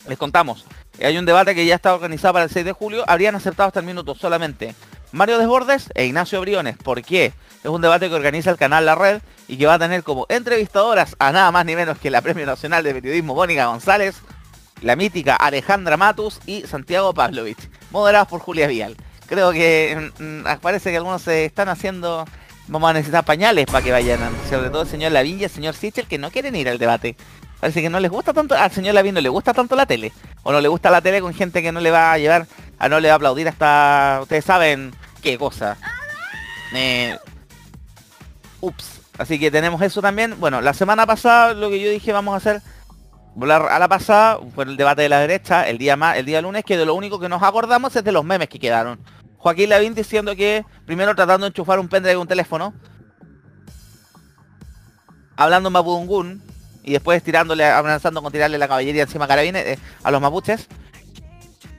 Les contamos, hay un debate que ya está organizado para el 6 de julio, habrían aceptado hasta el minuto solamente Mario Desbordes e Ignacio Briones. ¿Por qué? Es un debate que organiza el canal La Red y que va a tener como entrevistadoras a nada más ni menos que la Premio Nacional de Periodismo Mónica González, la mítica Alejandra Matus y Santiago Pavlovich, moderados por Julia Vial. Creo que mm, mm, parece que algunos se están haciendo, vamos a necesitar pañales para que vayan, sobre todo el señor y el señor Sichel que no quieren ir al debate. Parece que no les gusta tanto, al señor Lavín no le gusta tanto la tele, o no le gusta la tele con gente que no le va a llevar, a no le va a aplaudir hasta, ustedes saben qué cosa. Ups. Así que tenemos eso también. Bueno, la semana pasada lo que yo dije vamos a hacer volar a la pasada fue el debate de la derecha el día el día lunes que de lo único que nos acordamos es de los memes que quedaron. Joaquín Lavín diciendo que primero tratando de enchufar un pendrive de un teléfono hablando mapudungún y después tirándole amenazando con tirarle la caballería encima a carabines eh, a los mapuches.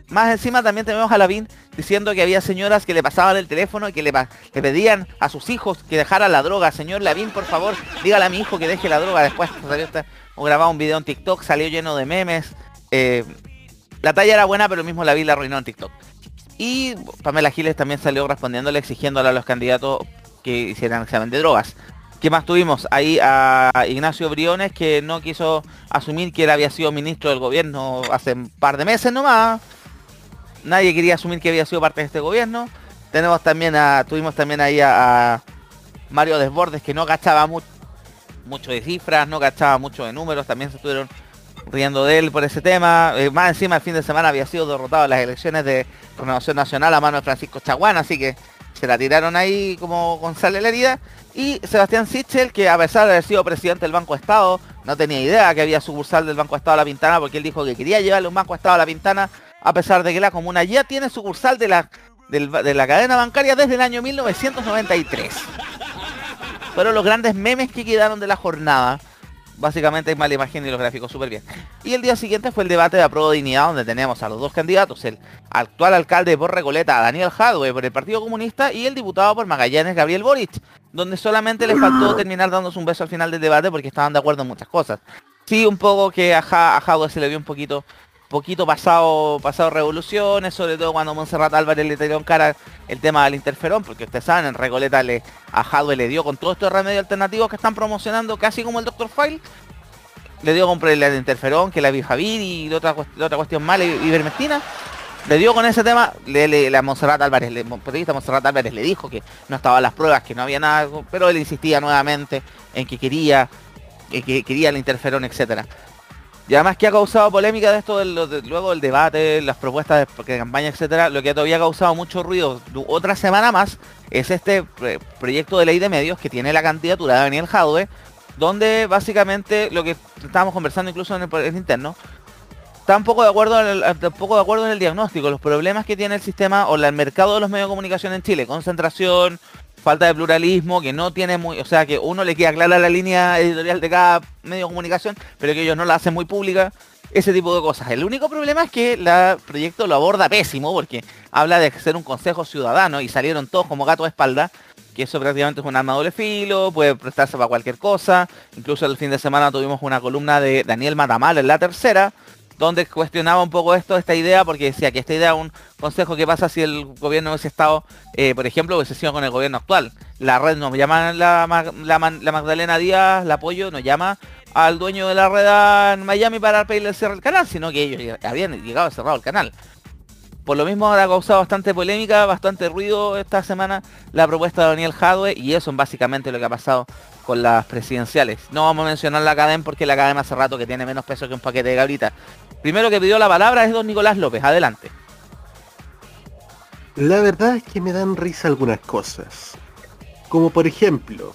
Más encima también tenemos a Lavín diciendo que había señoras que le pasaban el teléfono y que le, pedían a sus hijos que dejaran la droga. Señor Lavín, por favor, dígale a mi hijo que deje la droga. Después salió o grababa un video en TikTok, salió lleno de memes. Eh, la talla era buena, pero mismo Lavín la arruinó en TikTok. Y Pamela Giles también salió respondiéndole, exigiéndole a los candidatos que hicieran examen de drogas. ¿Qué más tuvimos? Ahí a Ignacio Briones, que no quiso asumir que él había sido ministro del gobierno hace un par de meses nomás nadie quería asumir que había sido parte de este gobierno. Tenemos también a, tuvimos también ahí a, Mario Desbordes que no gastaba mucho de cifras, no gastaba mucho de números, también se estuvieron riendo de él por ese tema. Eh, más encima el fin de semana había sido derrotado las elecciones de Renovación Nacional a mano de Francisco Chaguán, así que se la tiraron ahí como sal la herida. Y Sebastián Sichel, que a pesar de haber sido presidente del Banco Estado, no tenía idea que había sucursal del Banco Estado a la Pintana, porque él dijo que quería llevarle un Banco Estado a la Pintana a pesar de que la comuna ya tiene sucursal de la, de la cadena bancaria desde el año 1993. Fueron los grandes memes que quedaron de la jornada. Básicamente hay mala imagen y los gráficos súper bien. Y el día siguiente fue el debate de apruebo dignidad donde tenemos a los dos candidatos, el actual alcalde por Recoleta, Daniel Jadwe por el Partido Comunista y el diputado por Magallanes, Gabriel Boric, donde solamente le faltó terminar dándose un beso al final del debate porque estaban de acuerdo en muchas cosas. Sí, un poco que a, Jadwe se le vio un poquito poquito pasado pasado revoluciones, sobre todo cuando Monserrat Álvarez le dio en cara el tema del interferón, porque ustedes saben, en Recoleta le, a Jadwe le dio con todos estos remedios alternativos que están promocionando, casi como el Dr. File, le dio con el interferón, que la Bijavir y otra, otra cuestión mala, ivermectina. le dio con ese tema, le, le, la Monserrat Álvarez, le, periodista Monserrat Álvarez le dijo que no estaban las pruebas, que no había nada, pero él insistía nuevamente en que quería, que quería el interferón, etcétera. Y además que ha causado polémica de esto, luego del debate, las propuestas de, campaña, etcétera, lo que todavía ha causado mucho ruido. Otra semana más es este proyecto de ley de medios que tiene la candidatura de Daniel Jadwe, donde básicamente lo que estábamos conversando incluso en el, interno, está un poco de acuerdo en el, poco de acuerdo en el diagnóstico, los problemas que tiene el sistema o el mercado de los medios de comunicación en Chile, concentración, falta de pluralismo, que no tiene muy, o sea que uno le queda clara la línea editorial de cada medio de comunicación, pero que ellos no la hacen muy pública, ese tipo de cosas. El único problema es que el proyecto lo aborda pésimo, porque habla de ser un consejo ciudadano y salieron todos como gato de espalda, que eso prácticamente es un arma doble filo, puede prestarse para cualquier cosa. Incluso el fin de semana tuvimos una columna de Daniel Matamal en la tercera, donde cuestionaba un poco esto, esta idea, porque decía que esta idea un consejo que pasa si el gobierno hubiese estado, eh, por ejemplo, hubiese sido con el gobierno actual. La red nos llama la, Magdalena Díaz, la apoyo, nos llama al dueño de la red en Miami para pedirle el cierre del canal, sino que ellos habían llegado a cerrar el canal. Por lo mismo ha causado bastante polémica, bastante ruido esta semana la propuesta de Daniel Jadwe y eso es básicamente lo que ha pasado con las presidenciales. No vamos a mencionar la cadena porque la cadena hace rato que tiene menos peso que un paquete de gabritas. Primero que pidió la palabra es don Nicolás López. Adelante. La verdad es que me dan risa algunas cosas. Como por ejemplo,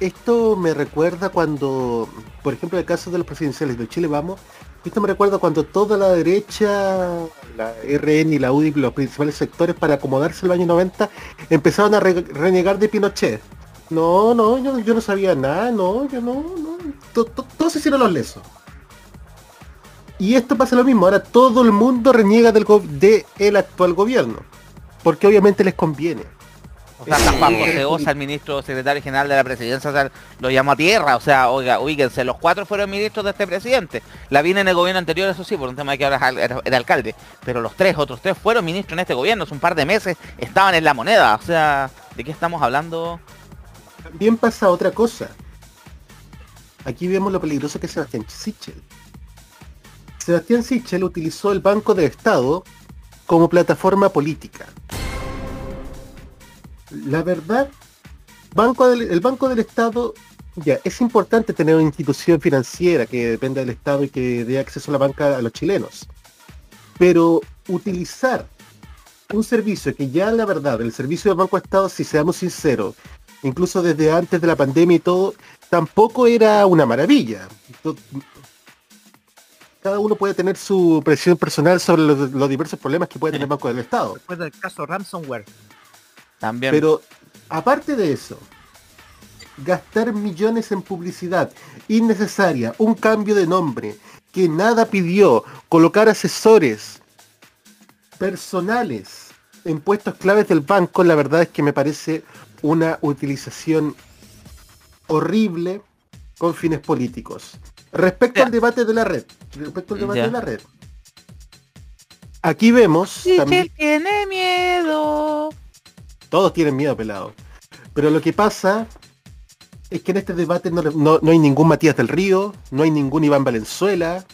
esto me recuerda cuando, por ejemplo, el caso de los presidenciales de Chile Vamos, esto me recuerda cuando toda la derecha, la RN y la UDI, los principales sectores para acomodarse el año 90, empezaron a renegar de Pinochet. No, no, yo, no sabía nada, no, yo no, no. Todos se hicieron los lesos. Y esto pasa lo mismo, ahora todo el mundo reniega del de el actual gobierno, porque obviamente les conviene. O sea, hasta Juan José Osa, el ministro secretario general de la presidencia, lo llamó a tierra. O sea, oiga, oíguense, los cuatro fueron ministros de este presidente. La vine en el gobierno anterior, eso sí, por un tema de que ahora era, alcalde. Pero los tres, otros tres fueron ministros en este gobierno. Hace un par de meses estaban en la moneda. O sea, ¿de qué estamos hablando? También pasa otra cosa. Aquí vemos lo peligroso que es Sebastián Sichel. Sebastián Sichel utilizó el Banco del Estado como plataforma política. La verdad, banco el Banco del Estado, ya, es importante tener una institución financiera que dependa del Estado y que dé acceso a la banca a los chilenos. Pero utilizar un servicio que ya la verdad, el servicio del Banco Estado, si seamos sinceros, incluso desde antes de la pandemia y todo, tampoco era una maravilla cada uno puede tener su presión personal sobre los, diversos problemas que puede tener el Banco del Estado. Después del caso ransomware. También. Pero aparte de eso, gastar millones en publicidad innecesaria, un cambio de nombre, que nada pidió, colocar asesores personales en puestos claves del banco, la verdad es que me parece una utilización horrible con fines políticos. Respecto al debate de la red, respecto al debate de la red. Aquí vemos también... tiene miedo. Todos tienen miedo, pelado. Pero lo que pasa es que en este debate no, hay ningún Matías del Río, no hay ningún Iván Valenzuela,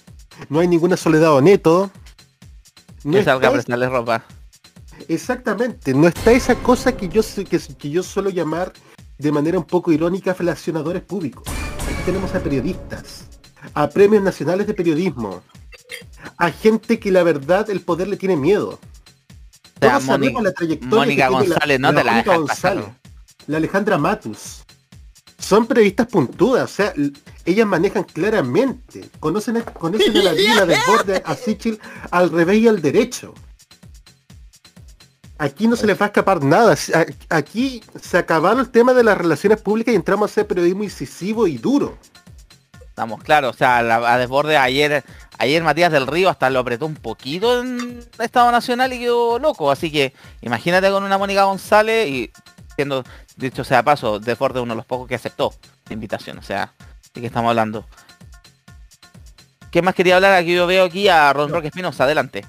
no hay ninguna Soledad Neto. No que salga a prestarle ropa. Exactamente, no está esa cosa que yo, que, que yo suelo llamar de manera un poco irónica felacionadores públicos. Aquí tenemos a periodistas, a premios nacionales de periodismo, a gente que la verdad el poder le tiene miedo. Todos sabemos la trayectoria Mónica González, no te la González, la Alejandra Matus. Son periodistas puntudas, o sea, ellas manejan claramente, conocen, conocen a la (laughs) vida del borde a Sichel al revés y al derecho. Aquí no se les va a escapar nada. Aquí se acabaron el tema de las relaciones públicas y entramos a hacer periodismo incisivo y duro. Estamos claros, o sea, a desborde ayer, ayer Matías del Río hasta lo apretó un poquito en Estado Nacional y quedó loco. Así que imagínate con una Mónica González y siendo, dicho sea paso, desborde uno de los pocos que aceptó la invitación. O sea, de qué estamos hablando. ¿Qué más quería hablar? Aquí yo veo aquí a Ron Roque Espinosa, adelante.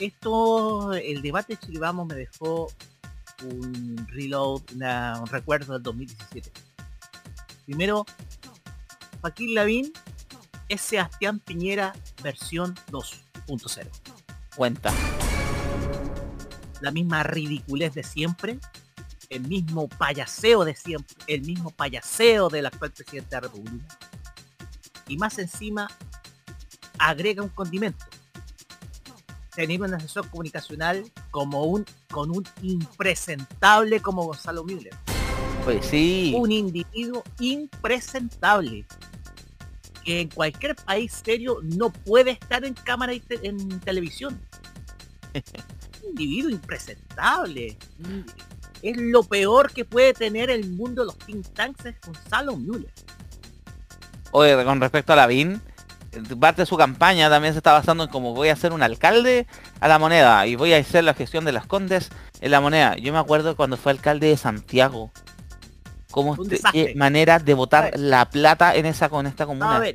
Esto, el debate Chile Vamos me dejó un reload, un recuerdo del 2017. Primero, Joaquín Lavín es Sebastián Piñera versión 2.0. cuenta. La misma ridiculez de siempre, el mismo payaseo de siempre, el mismo payaseo del actual presidente de la República. Y más encima, agrega un condimento. Tener un asesor comunicacional como un, con un impresentable como Gonzalo Müller. Pues sí. Un individuo impresentable. Que en cualquier país serio no puede estar en cámara y te- en televisión. un individuo impresentable. Es lo peor que puede tener el mundo de los think tanks es Gonzalo Müller. Oye, con respecto a Lavín, parte de su campaña también se está basando en cómo voy a ser un alcalde a la moneda y voy a hacer la gestión de las condes en la moneda. Yo me acuerdo cuando fue alcalde de Santiago. Cómo este- manera de ver. la plata en esa con esta No, comuna. a ver,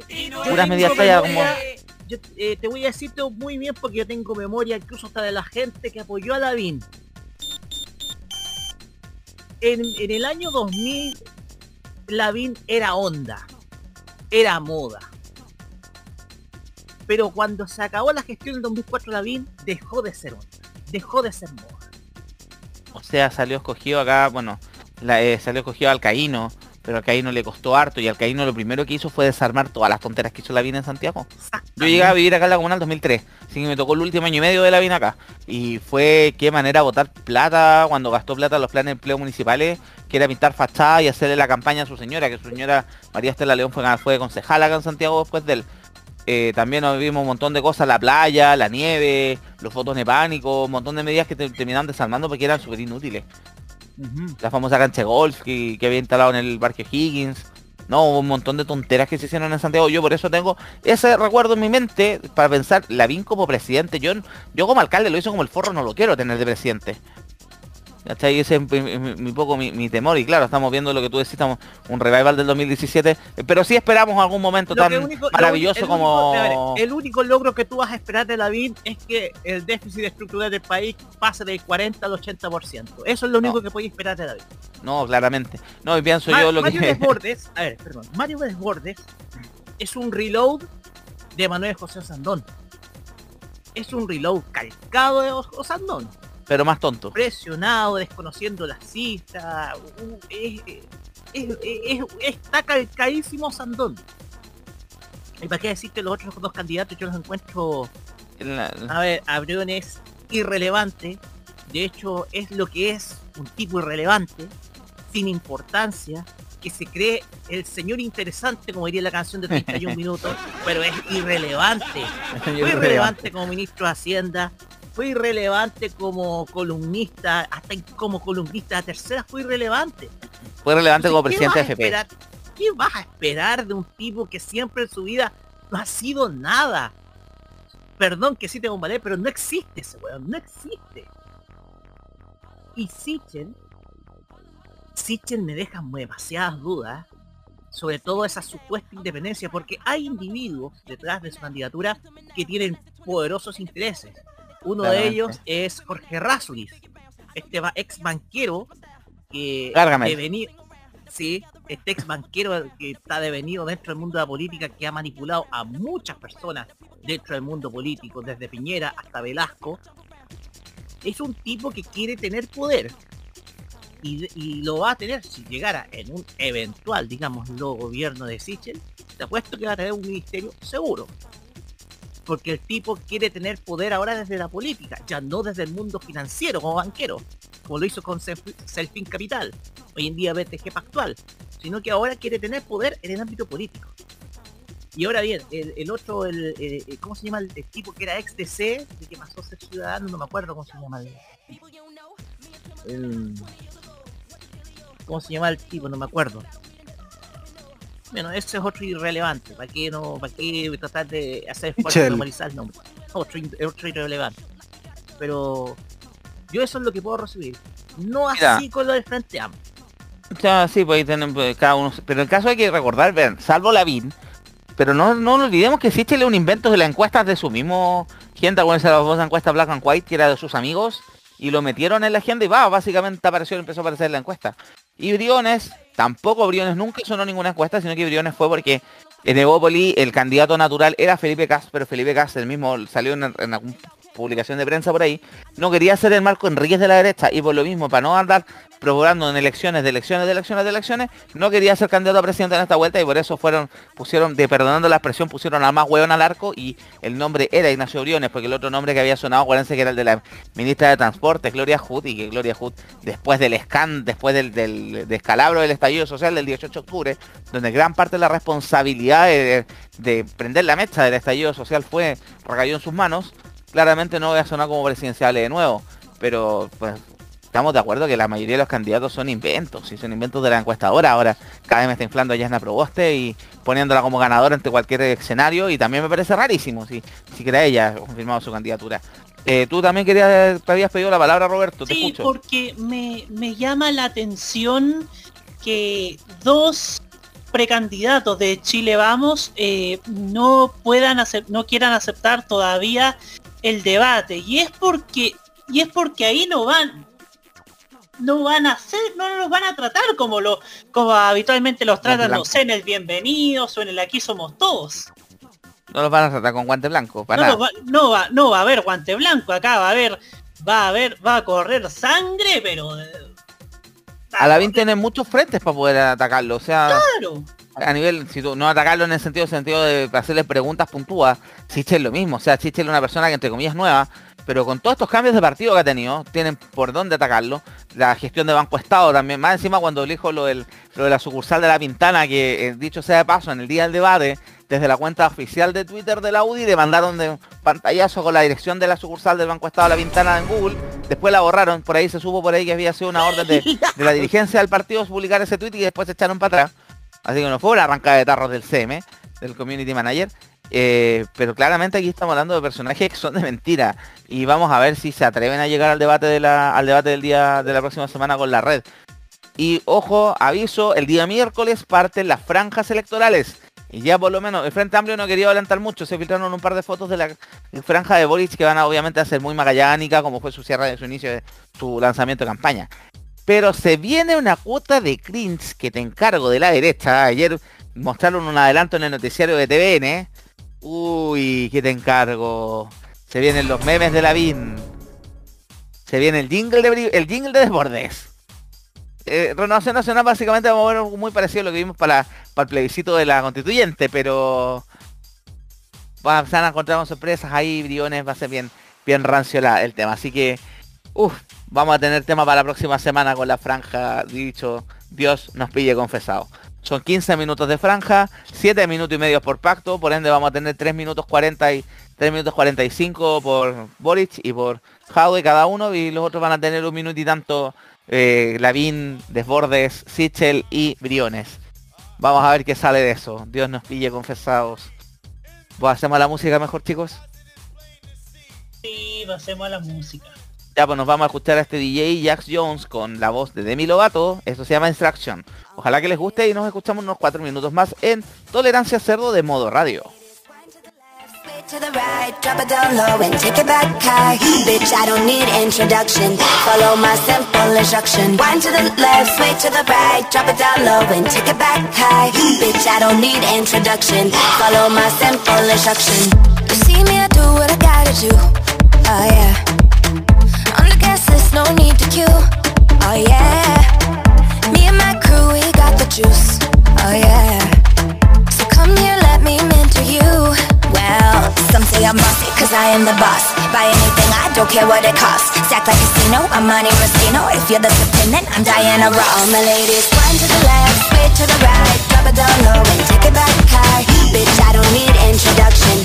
Puras medidas tallas como- Yo eh, te voy a decirte muy bien porque yo tengo memoria incluso hasta de la gente que apoyó a Lavín. En, en el año 2000, Lavín era onda, era moda. Pero cuando se acabó la gestión del 2004, Lavín dejó de ser onda, dejó de ser moda. O sea, salió escogido acá, bueno, la- eh, salió escogido Alcaíno, pero Alcaíno le costó harto y Alcaíno lo primero que hizo fue desarmar todas las tonteras que hizo la vida en Santiago. Yo llegué a vivir acá en la comuna en 2003, así que me tocó el último año y medio de la vida acá. Y fue qué manera botar plata cuando gastó plata en los planes de empleo municipales, que era pintar fachadas y hacerle la campaña a su señora, que su señora María Estela León fue, fue concejal acá en Santiago después de él. Eh, también nos vimos un montón de cosas, la playa, la nieve, los fotos de pánico, un montón de medidas que te- terminaban desarmando porque eran súper inútiles la famosa cancha de golf que, que había instalado en el barrio Higgins. No, hubo un montón de tonteras que se hicieron en Santiago. Yo por eso tengo ese recuerdo en mi mente para pensar, Lavín como presidente. Yo, yo como alcalde lo hizo como el forro, no lo quiero tener de presidente. ¿Cachai? Ese es mi poco mi, mi temor. Y claro, estamos viendo lo que tú decís, estamos un revival del 2017. eh, Pero sí esperamos algún momento Lo tan único- maravilloso el como... único- a ver, el único logro que tú vas a esperar de Lavín es que el déficit estructural del país pase del 40 al 80%. Eso es lo único No. que puedes esperar de Lavín. No, claramente. No, y pienso yo lo Mario que... (laughs) Desbordes, a ver, perdón, Mario Desbordes es un reload de Manuel José Sandón. Es un reload calcado de José Sandón. Pero más tonto. Presionado, desconociendo las cifras. uh, es- es- es- está calcadísimo Sandón. Y para qué decirte los otros dos candidatos, yo los encuentro La- a ver, Abreu es irrelevante. De hecho, es lo que es un tipo irrelevante, sin importancia, que se cree el señor interesante, como diría la canción de 31 (laughs) minutos, pero es irrelevante. (laughs) Fue irrelevante como ministro de Hacienda, fue irrelevante como columnista, hasta como columnista de tercera fue irrelevante. Fue relevante como Entonces, ¿qué presidente de FP. esperar? ¿Qué vas a esperar de un tipo que siempre en su vida no ha sido nada? Perdón que sí te bombardeé, pero no existe ese weón, no existe. Y Sichel, Sichel me deja demasiadas dudas, sobre todo esa supuesta independencia, porque hay individuos detrás de su candidatura que tienen poderosos intereses. Uno de ellos es Jorge Rasulis, este ex banquero que Gárgame. deveni- sí, este ex banquero que está devenido dentro del mundo de la política, que ha manipulado a muchas personas dentro del mundo político, desde Piñera hasta Velasco, es un tipo que quiere tener poder. Y, y lo va a tener si llegara en un eventual, digamos, gobierno de Sichel, te apuesto que va a tener un ministerio seguro. Porque el tipo quiere tener poder ahora desde la política, ya no desde el mundo financiero como banquero, como lo hizo con Self- Selfin Capital, hoy en día BTG Pactual, sino que ahora quiere tener poder en el ámbito político. Y ahora bien, el, el otro, el, el- el- ¿cómo se llama el, el tipo que era ex DC, de que pasó a ser ciudadano? No me acuerdo cómo se llama el, el- ¿Cómo se llama el tipo? No me acuerdo. Bueno, ese es otro irrelevante. ¿Para qué no, para qué tratar de hacer esfuerzo de Michel. normalizar el nombre? Otro, otro irrelevante. Pero yo eso es lo que puedo recibir. No Mira. así con lo del Frente Amplio. O sea, sí, pues ahí pues, cada uno. Pero el caso hay que recordar, vean, salvo Lavín, pero no, no olvidemos que Sichel es un invento de las encuestas de su mismo gente, bueno, esa famosa encuesta Black and White, que era de sus amigos, y lo metieron en la agenda y va, básicamente apareció, empezó a aparecer en la encuesta. Y Briones, tampoco Briones nunca sonó ninguna encuesta, sino que Briones fue porque en Evópoli el candidato natural era Felipe Cas, pero Felipe Cas el mismo salió en, en algún publicación de prensa por ahí, no quería ser el Marco Enríquez de la derecha y por lo mismo, para no andar procurando en elecciones, de elecciones, de elecciones, de elecciones, no quería ser candidato a presidente en esta vuelta y por eso fueron, pusieron, de perdonando la expresión, pusieron a más hueón al arco y el nombre era Ignacio Briones, porque el otro nombre que había sonado, acuérdense que era el de la ministra de Transporte, Gloria Hood, y que Gloria Hood, después del scan, después del, descalabro del estallido social del 18 de octubre, donde gran parte de la responsabilidad de prender la mecha del estallido social fue, recayó en sus manos, claramente no voy a sonar como presidencial de nuevo, pero pues estamos de acuerdo que la mayoría de los candidatos son inventos, y son inventos de la encuestadora. Ahora cada vez me está inflando a Yasna Proboste y poniéndola como ganadora ante cualquier escenario y también me parece rarísimo si, si que ella ha confirmado su candidatura. Eh, tú también querías, te habías pedido la palabra, Roberto, te Sí, escucho. porque me, me llama la atención que dos precandidatos de Chile Vamos eh, no puedan acep- no quieran aceptar todavía el debate y es porque y es porque ahí no van no van a hacer no los van a tratar como lo como habitualmente los tratan no sé en el bienvenidos o en el aquí somos todos No los van a tratar con guante blanco, para no, nada. los va, no va no va a haber guante blanco acá va a haber va a haber va a correr sangre pero A la 20 tiene muchos frentes para poder atacarlo, o sea... claro. a nivel, si tú no atacarlo en el sentido, sentido de hacerle preguntas puntúas, Chiche es lo mismo, o sea, Chiche es una persona que entre comillas nueva, pero con todos estos cambios de partido que ha tenido, tienen por dónde atacarlo, la gestión de Banco Estado también, más encima cuando dijo lo, del, lo de la sucursal de la Pintana, que eh, dicho sea de paso, en el día del debate, desde la cuenta oficial de Twitter de la UDI le mandaron de pantallazo con la dirección de la sucursal del Banco Estado de la Pintana en Google, después la borraron, por ahí se supo por ahí que había sido una orden de, la dirigencia del partido publicar ese tweet y después se echaron para atrás. Así que no fue una arrancada de tarros del CM, del Community Manager. eh, pero claramente aquí estamos hablando de personajes que son de mentira. Y vamos a ver si se atreven a llegar al debate de la, al debate del día de la próxima semana con la red. Y ojo, aviso, el día miércoles parten las franjas electorales. Y ya por lo menos, el Frente Amplio no quería adelantar mucho, se filtraron un par de fotos de la franja de Boric que van a obviamente a ser muy magallánica, como fue su cierre de su inicio de su lanzamiento de campaña. Pero se viene una cuota de cringe que te encargo de la derecha. Ayer mostraron un adelanto en el noticiario de TVN. Uy, que te encargo. Se vienen los memes de la BIN. Se viene el jingle de, el jingle de Desbordes. Eh, Renovación Nacional básicamente vamos a ver algo muy parecido a lo que vimos para, para el plebiscito de la constituyente, pero van a encontrar con sorpresas ahí, briones, va a ser bien, bien rancio el tema. Así que, uff, vamos a tener tema para la próxima semana con la franja, dicho, Dios nos pille confesado. Son 15 minutos de franja, 7 minutos y medio por pacto, por ende vamos a tener 3 minutos 40 y 3 minutos 45 por Boric y por Jaude cada uno y los otros van a tener un minuto y tanto eh, Lavín, Desbordes, Sichel y Briones. Vamos a ver qué sale de eso. Dios nos pille confesados. ¿Vos hacemos la música mejor chicos? Sí, pasemos a la música. Ya, pues nos vamos a escuchar a este DJ Jax Jones con la voz de Demi Lovato. Esto se llama Instruction. Ojalá que les guste y nos escuchamos unos cuatro minutos más en Tolerancia Cerdo de modo radio. Drop it down low and take it back high. Bitch, I don't need introduction. Follow my simple instruction. Wind to the left, to the right, drop it down low and take it back high. Bitch, I don't need introduction. Follow my simple instruction. You see me, I do what I gotta do. Oh. On the gas list, no need to queue. Oh yeah. Me and my crew, we got the juice. Oh yeah. So come here, let me mentor you. Well, some say I'm bossy, cause I am the boss. Buy anything, I don't care what it costs. Stack like a casino, I'm Monte Rustino. If you're the then I'm Diana Ross. All my ladies, one to the left, sway to the right. Drop it down low and take it back high. Bitch, I don't need introduction.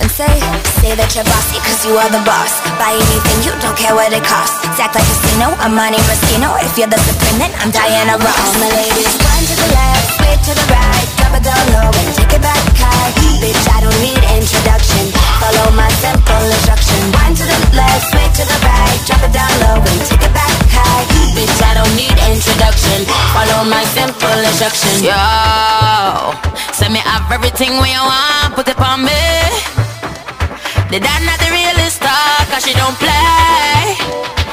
And say, say that you're bossy cause you are the boss. Buy anything, you don't care what it costs. Act like a casino, I'm Monte Rustino If you're the supreme, then I'm Diana Ross. All my ladies, one to the left, sway to the right. Drop it down low and take it back. High Bitch, I don't need introduction. Follow my simple instruction. One to the left, sway to the right. Drop it down low and take it back. High Bitch, I don't need introduction. Follow my simple instruction. Yo, send me have everything you want, put it on me. The dad not the realest star, cause she don't play.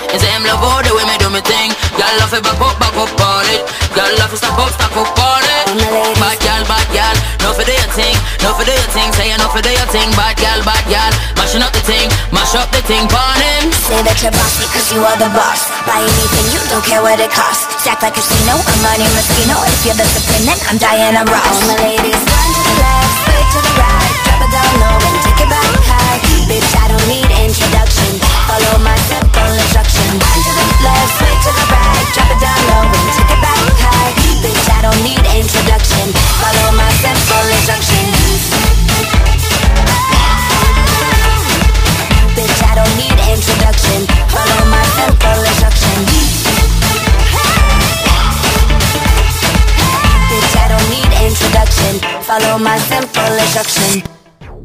You say him love all the way me do me thing Girl love it back up, back up on it. Girl love it stop up, stop up on it. Bad girl, bad girl No for do your thing, no for do your thing. Say you no for do your thing Bad girl, bad girl Mashing up the thing, mash up the thing Pon him Say that you're bossy cause you are the boss. Buy anything, you don't care what it costs. Stack like a casino, I'm money Moschino If you're the supreme then I'm Diana Ross. All my ladies, run to the left, sway to the right. Drop it down low and take it back. high Bitch, I don't need introduction. Follow my simple instruction Run to the left, sway to the right Drop it down low and take it back high. Bitch, I don't need introduction. Follow my simple instruction Bitch, I don't need introduction. Follow my simple instruction Bitch, I don't need introduction. Follow my simple instruction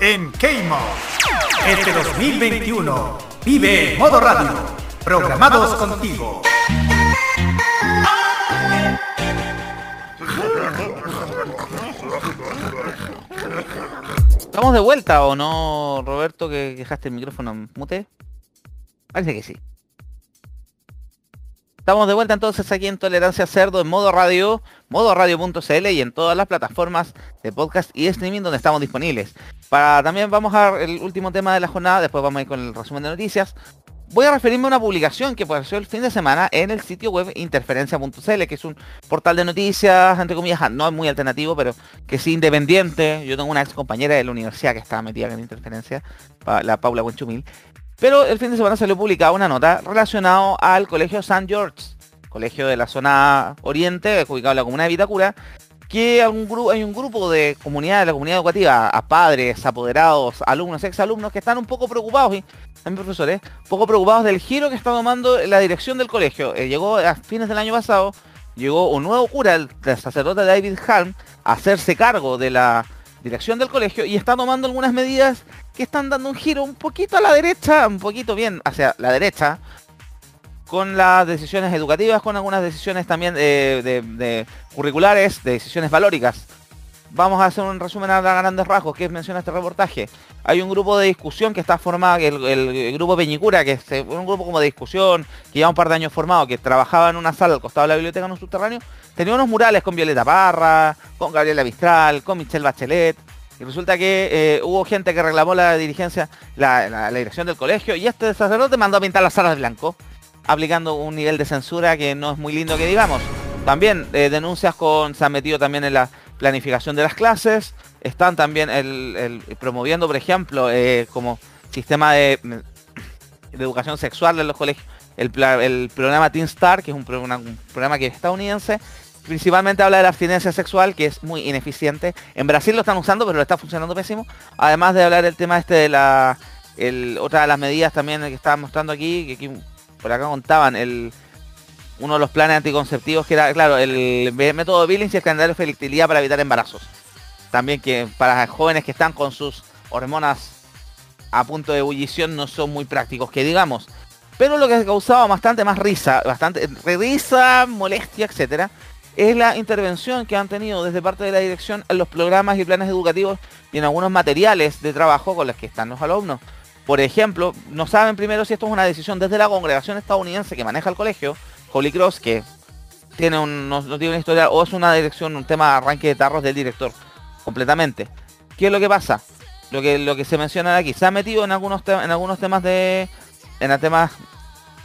en Keimo. Este 2021 vive en modo radio. Programados contigo. ¿Estamos de vuelta o no, Roberto, que dejaste el micrófono mute? Parece que sí. Estamos de vuelta entonces aquí en Tolerancia Cerdo en modo radio, modo radio.cl y en todas las plataformas de podcast y streaming donde estamos disponibles. Para también vamos a el último tema de la jornada, después vamos a ir con el resumen de noticias. Voy a referirme a una publicación que apareció el fin de semana en el sitio web interferencia.cl, que es un portal de noticias, entre comillas, no es muy alternativo, pero que sí independiente. Yo tengo una ex compañera de la universidad que estaba metida en interferencia, la Paula Buenchumil. Pero el fin de semana salió publicada una nota relacionada al Colegio St. George, colegio de la zona oriente, ubicado en la comuna de Vitacura, que hay un grupo de comunidad, de la comunidad educativa, a padres, apoderados, alumnos, exalumnos, que están un poco preocupados, también profesores, un poco preocupados del giro que está tomando la dirección del colegio. Eh, llegó a fines del año pasado, llegó un nuevo cura, el, sacerdote David Halm, a hacerse cargo de la dirección del colegio y está tomando algunas medidas que están dando un giro un poquito a la derecha, un poquito bien hacia la derecha, con las decisiones educativas, con algunas decisiones también eh, de, curriculares, de decisiones valóricas. Vamos a hacer un resumen a grandes rasgos que menciona este reportaje. Hay un grupo de discusión que está formado, el, grupo Peñicura, que es un grupo como de discusión, que lleva un par de años formado, que trabajaba en una sala al costado de la biblioteca en un subterráneo, tenía unos murales con Violeta Parra, con Gabriela Mistral, con Michelle Bachelet, y resulta que eh, hubo gente que reclamó la dirigencia, la, la, dirección del colegio, y este sacerdote mandó a pintar las salas de blanco aplicando un nivel de censura que no es muy lindo que digamos. También eh, denuncias con se han metido también en la planificación de las clases, están también el, promoviendo, por ejemplo, eh, como sistema de, educación sexual en los colegios, el, programa Teen Star, que es un, programa que es estadounidense, principalmente habla de la abstinencia sexual, que es muy ineficiente. En Brasil lo están usando, pero lo está funcionando pésimo. Además de hablar del tema este de la... otra de las medidas también que estaba mostrando aquí, que aquí por acá contaban el uno de los planes anticonceptivos que era, claro, el método Billings y el calendario de fertilidad para evitar embarazos. También que para jóvenes que están con sus hormonas a punto de ebullición no son muy prácticos, que digamos. Pero lo que causaba bastante más risa, bastante risa, molestia, etcétera, es la intervención que han tenido desde parte de la dirección en los programas y planes educativos y en algunos materiales de trabajo con los que están los alumnos. Por ejemplo, no saben primero si esto es una decisión desde la congregación estadounidense que maneja el colegio, Holy Cross, que tiene un, no, tiene una historia, o es una dirección, un tema arranque de tarros del director, completamente. ¿Qué es lo que pasa? Lo que, lo que se menciona aquí, se ha metido en algunos, en algunos temas de. en temas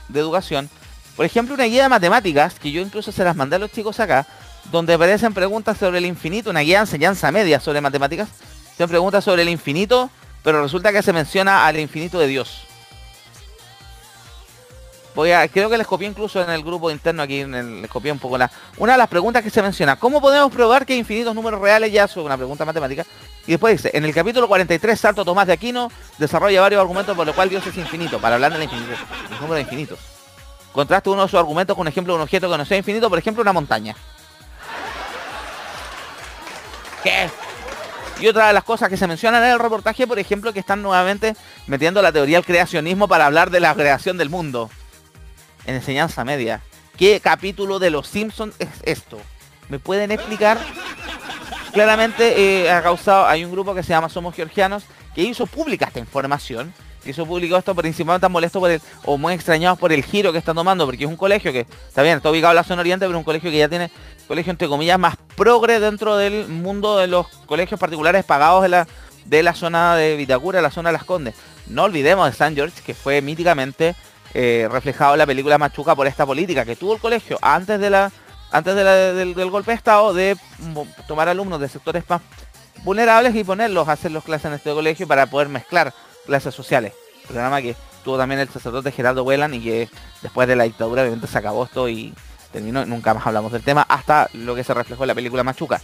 de educación. Por ejemplo, una guía de matemáticas, que yo incluso se las mandé a los chicos acá, donde aparecen preguntas sobre el infinito, una guía de enseñanza media sobre matemáticas. Se preguntas sobre el infinito pero resulta que se menciona al infinito de Dios. Creo que les copié incluso en el grupo interno aquí, el- les copié un poco la. Una de las preguntas que se menciona, ¿cómo podemos probar que infinitos números reales ya? Es una pregunta matemática. Y después dice, en el capítulo 43, Santo Tomás de Aquino desarrolla varios argumentos por los cuales Dios es infinito, para hablar de los números infinitos. Contraste uno de sus argumentos con un ejemplo de un objeto que no sea infinito, por ejemplo, una montaña. ¿Qué? Y otra de las cosas que se mencionan en el reportaje, por ejemplo, que están nuevamente metiendo la teoría del creacionismo para hablar de la creación del mundo. En enseñanza media. ¿Qué capítulo de Los Simpsons es esto? ¿Me pueden explicar? Claramente eh, ha causado, hay un grupo que se llama Somos Georgianos que hizo pública esta información. Hizo público esto principalmente tan molesto por el, o muy extrañados por el giro que están tomando, porque es un colegio que, está bien, está ubicado en la zona oriente, pero un colegio que ya tiene, colegio entre comillas, más progre dentro del mundo de los colegios particulares pagados de la, de la zona de Vitacura, la zona de Las Condes. No olvidemos de San George, que fue míticamente eh, reflejado en la película Machuca por esta política que tuvo el colegio antes de la antes del, golpe de estado de mo- tomar alumnos de sectores más vulnerables y ponerlos a hacer los clases en este colegio para poder mezclar clases sociales. Programa que tuvo también el sacerdote Gerardo Whelan y que después de la dictadura obviamente se acabó esto y terminó, nunca más hablamos del tema hasta lo que se reflejó en la película Machuca.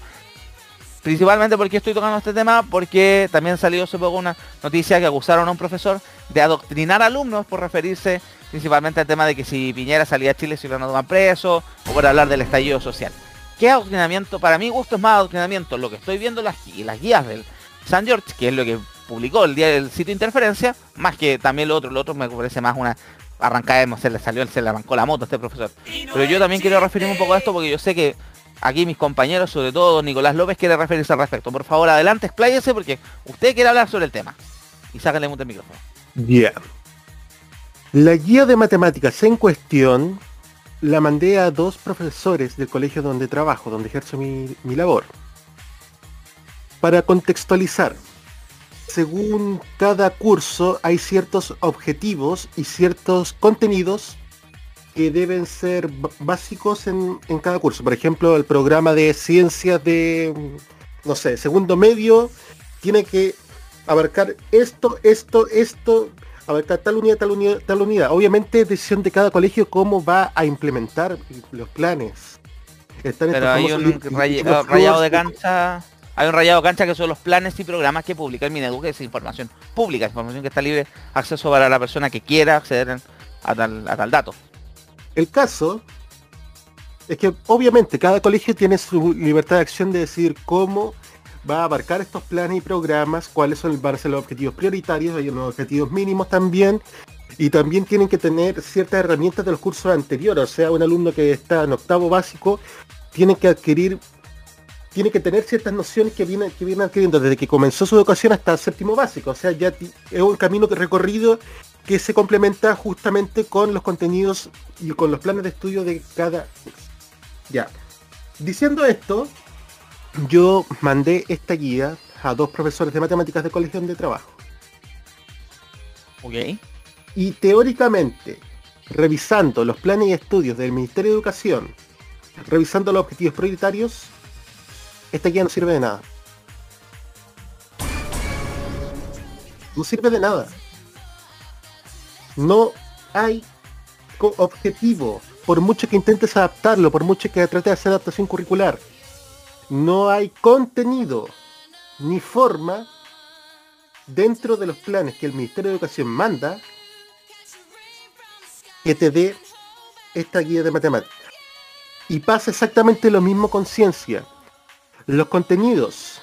Principalmente porque estoy tocando este tema, porque también salió hace poco una noticia que acusaron a un profesor de adoctrinar alumnos por referirse principalmente al tema de que si Piñera salía a Chile se iban a tomar preso, o por hablar del estallido social. ¿Qué adoctrinamiento? Para mi gusto es más adoctrinamiento. Lo que estoy viendo en las, las guías del San George, que es lo que publicó el día del sitio Interferencia, más que también lo otro, lo otro me parece más una arrancada, de- se le salió, se le arrancó la moto a este profesor. Pero yo también quiero referirme un poco a esto porque yo sé que aquí mis compañeros, sobre todo Nicolás López, quiere referirse al respecto. Por favor, adelante, expláyese porque usted quiere hablar sobre el tema. Y sácale mucho el micrófono. Ya. La guía de matemáticas en cuestión la mandé a dos profesores del colegio donde trabajo, donde ejerzo mi, mi labor. Para contextualizar, según cada curso hay ciertos objetivos y ciertos contenidos que deben ser básicos en, en cada curso. Por ejemplo, el programa de ciencias de, no sé, segundo medio tiene que abarcar esto, esto, esto, abarcar tal unidad, tal unidad, tal unidad. Obviamente es decisión de cada colegio cómo va a implementar los planes. Están Pero hay un ray- rayado de cancha. Hay un rayado cancha que son los planes y programas que publica el Minedu, que es información pública, información que está libre acceso para la persona que quiera acceder a tal, a tal dato. El caso es que obviamente cada colegio tiene su libertad de acción de decidir cómo va a abarcar estos planes y programas, cuáles son van a ser los objetivos prioritarios, hay unos objetivos mínimos también, y también tienen que tener ciertas herramientas de los cursos anteriores, o sea, un alumno que está en octavo básico tiene que adquirir, tiene que tener ciertas nociones que viene, que viene adquiriendo desde que comenzó su educación hasta séptimo básico, o sea, ya es un camino recorrido que se complementa justamente con los contenidos y con los planes de estudio de cada. Ya. Diciendo esto, yo mandé esta guía a dos profesores de matemáticas de colegio de trabajo. Ok. Y teóricamente, revisando los planes y estudios del Ministerio de Educación, revisando los objetivos prioritarios, esta guía no sirve de nada. No sirve de nada. No hay objetivo, por mucho que intentes adaptarlo, por mucho que trates de hacer adaptación curricular. No hay contenido ni forma dentro de los planes que el Ministerio de Educación manda que te dé esta guía de matemáticas. Y pasa exactamente lo mismo con ciencia. Los contenidos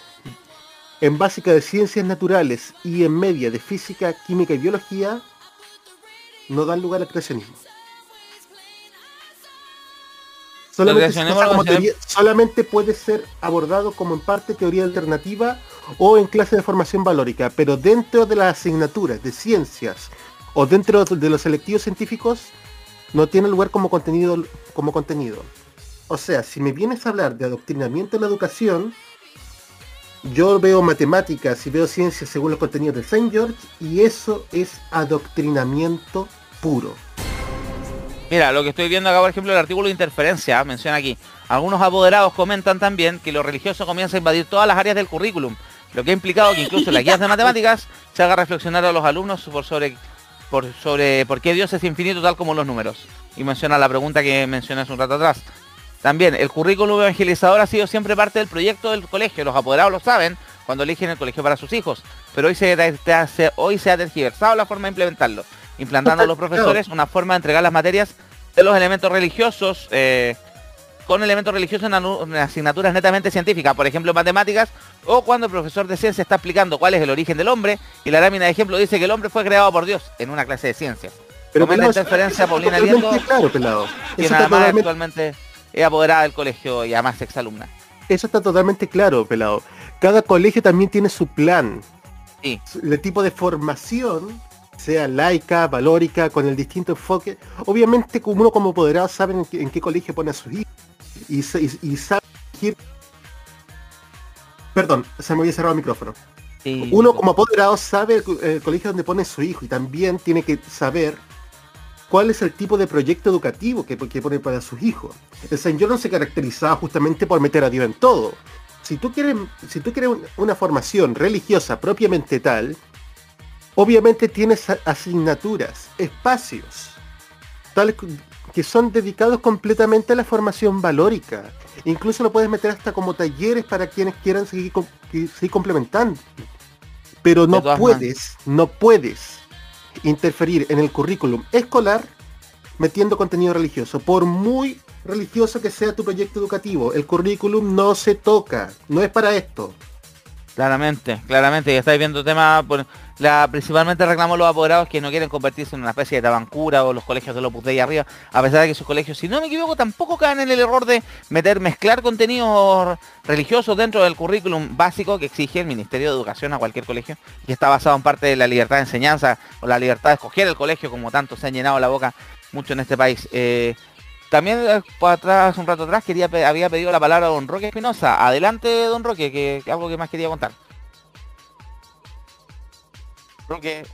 en básica de ciencias naturales y en media de física, química y biología no dan lugar al creacionismo. Solamente, como teoría- puede ser abordado como en parte teoría alternativa o en clase de formación valórica, pero dentro de las asignaturas de ciencias o dentro de los selectivos científicos no tiene lugar como contenido como contenido. O sea, si me vienes a hablar de adoctrinamiento en la educación, yo veo matemáticas y veo ciencias según los contenidos de St. George y eso es adoctrinamiento puro. Mira, lo que estoy viendo acá, por ejemplo, el artículo de interferencia, ¿eh? menciona aquí. Algunos apoderados comentan también que lo religioso comienza a invadir todas las áreas del currículum, lo que ha implicado que incluso las guías de matemáticas se haga reflexionar a los alumnos por sobre por, sobre por qué Dios es infinito tal como los números. Y menciona la pregunta que mencioné hace un rato atrás. También, el currículum evangelizador ha sido siempre parte del proyecto del colegio. Los apoderados lo saben cuando eligen el colegio para sus hijos. Pero hoy se, hoy se ha tergiversado la forma de implementarlo. Implantando a los profesores una forma de entregar las materias de los elementos religiosos eh, con elementos religiosos en, asignaturas netamente científicas, por ejemplo matemáticas, o cuando el profesor de ciencia está explicando cuál es el origen del hombre y la lámina de ejemplo dice que el hombre fue creado por Dios en una clase de ciencias. Pero Comenta interferencia Paulina Liendo, claro, pelado. quien además actualmente es apoderada del colegio y además exalumna. Eso está totalmente claro, pelado. Cada colegio también tiene su plan. Sí. El tipo de formación sea laica, valórica, con el distinto enfoque. Obviamente como uno como apoderado sabe en qué, colegio pone a sus hijos y, y, sabe Perdón, se me había cerrado el micrófono. uno como apoderado sabe el, colegio donde pone a su hijo y también tiene que saber cuál es el tipo de proyecto educativo que, que pone para sus hijos. El Señor no se caracterizaba justamente por meter a Dios en todo. Si tú quieres, si tú quieres una formación religiosa propiamente tal, Obviamente tienes asignaturas, espacios, tales que son dedicados completamente a la formación valórica. Incluso lo puedes meter hasta como talleres para quienes quieran seguir, complementando. Pero no puedes, no puedes interferir en el currículum escolar metiendo contenido religioso. Por muy religioso que sea tu proyecto educativo, el currículum no se toca, no es para esto. Claramente, claramente, ya estáis viendo temas, principalmente reclamos los apoderados que no quieren convertirse en una especie de tabancura o los colegios de Opus Dei arriba, a pesar de que sus colegios, si no me equivoco, tampoco caen en el error de meter, mezclar contenidos religiosos dentro del currículum básico que exige el Ministerio de Educación a cualquier colegio, y está basado en parte de la libertad de enseñanza o la libertad de escoger el colegio, como tanto se han llenado la boca mucho en este país. Eh, también eh, atrás, un rato atrás quería había pedido la palabra a don Roque Espinosa. Adelante, don Roque, que, algo que más quería contar. Roque.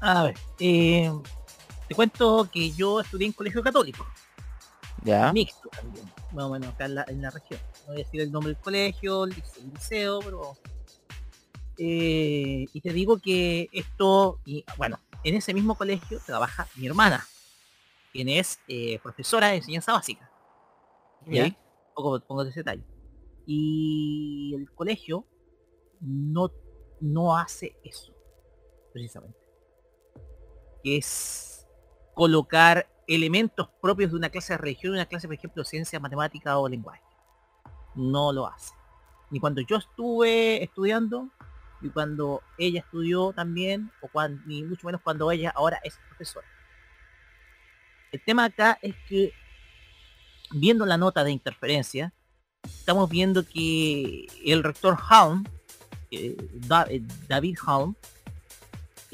A ver, eh, te cuento que yo estudié en colegio católico. Ya. Mixto también, más o menos acá en la, región. No voy a decir el nombre del colegio, el liceo, pero... Eh, y te digo que esto, y bueno, en ese mismo colegio trabaja mi hermana quien es eh, profesora de enseñanza básica. ¿Ya? Poco pongo ese detalle. Y el colegio no, no hace eso, precisamente. Es colocar elementos propios de una clase de religión, una clase, por ejemplo, ciencia, matemática o lenguaje. No lo hace. Ni cuando yo estuve estudiando, ni cuando ella estudió también, o cuando, ni mucho menos cuando ella ahora es profesora. El tema acá es que, viendo la nota de interferencia, estamos viendo que el rector Halm, eh, David Halm,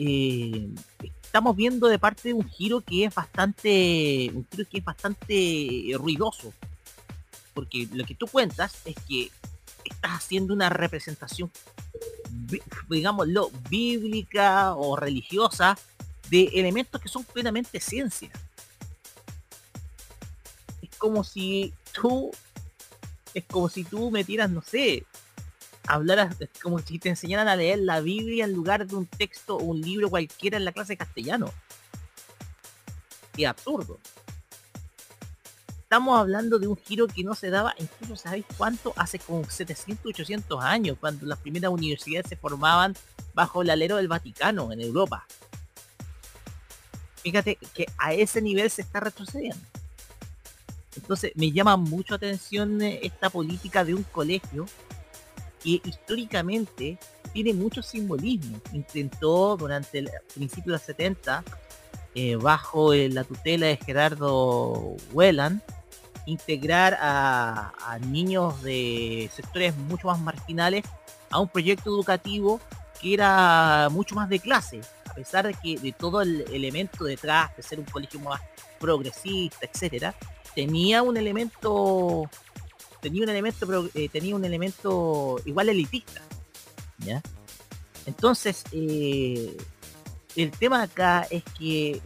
eh, estamos viendo de parte de un giro que es bastante, un giro que es bastante ruidoso. Porque lo que tú cuentas es que estás haciendo una representación, digámoslo, bíblica o religiosa de elementos que son plenamente ciencia como si tú, es como si tú metieras, no sé, hablaras, como si te enseñaran a leer la Biblia en lugar de un texto o un libro cualquiera en la clase de castellano. Qué absurdo. Estamos hablando de un giro que no se daba, incluso sabéis cuánto, hace como 700, 800 años, cuando las primeras universidades se formaban bajo el alero del Vaticano en Europa. Fíjate que a ese nivel se está retrocediendo. Entonces me llama mucho atención eh, esta política de un colegio que históricamente tiene mucho simbolismo. Intentó durante el principio de los 70, eh, bajo eh, la tutela de Gerardo Whelan, integrar a, niños de sectores mucho más marginales a un proyecto educativo que era mucho más de clase, a pesar de que de todo el elemento detrás de ser un colegio más progresista, etcétera, tenía un elemento tenía un elemento eh, tenía un elemento igual elitista ¿ya? entonces eh, el tema acá es que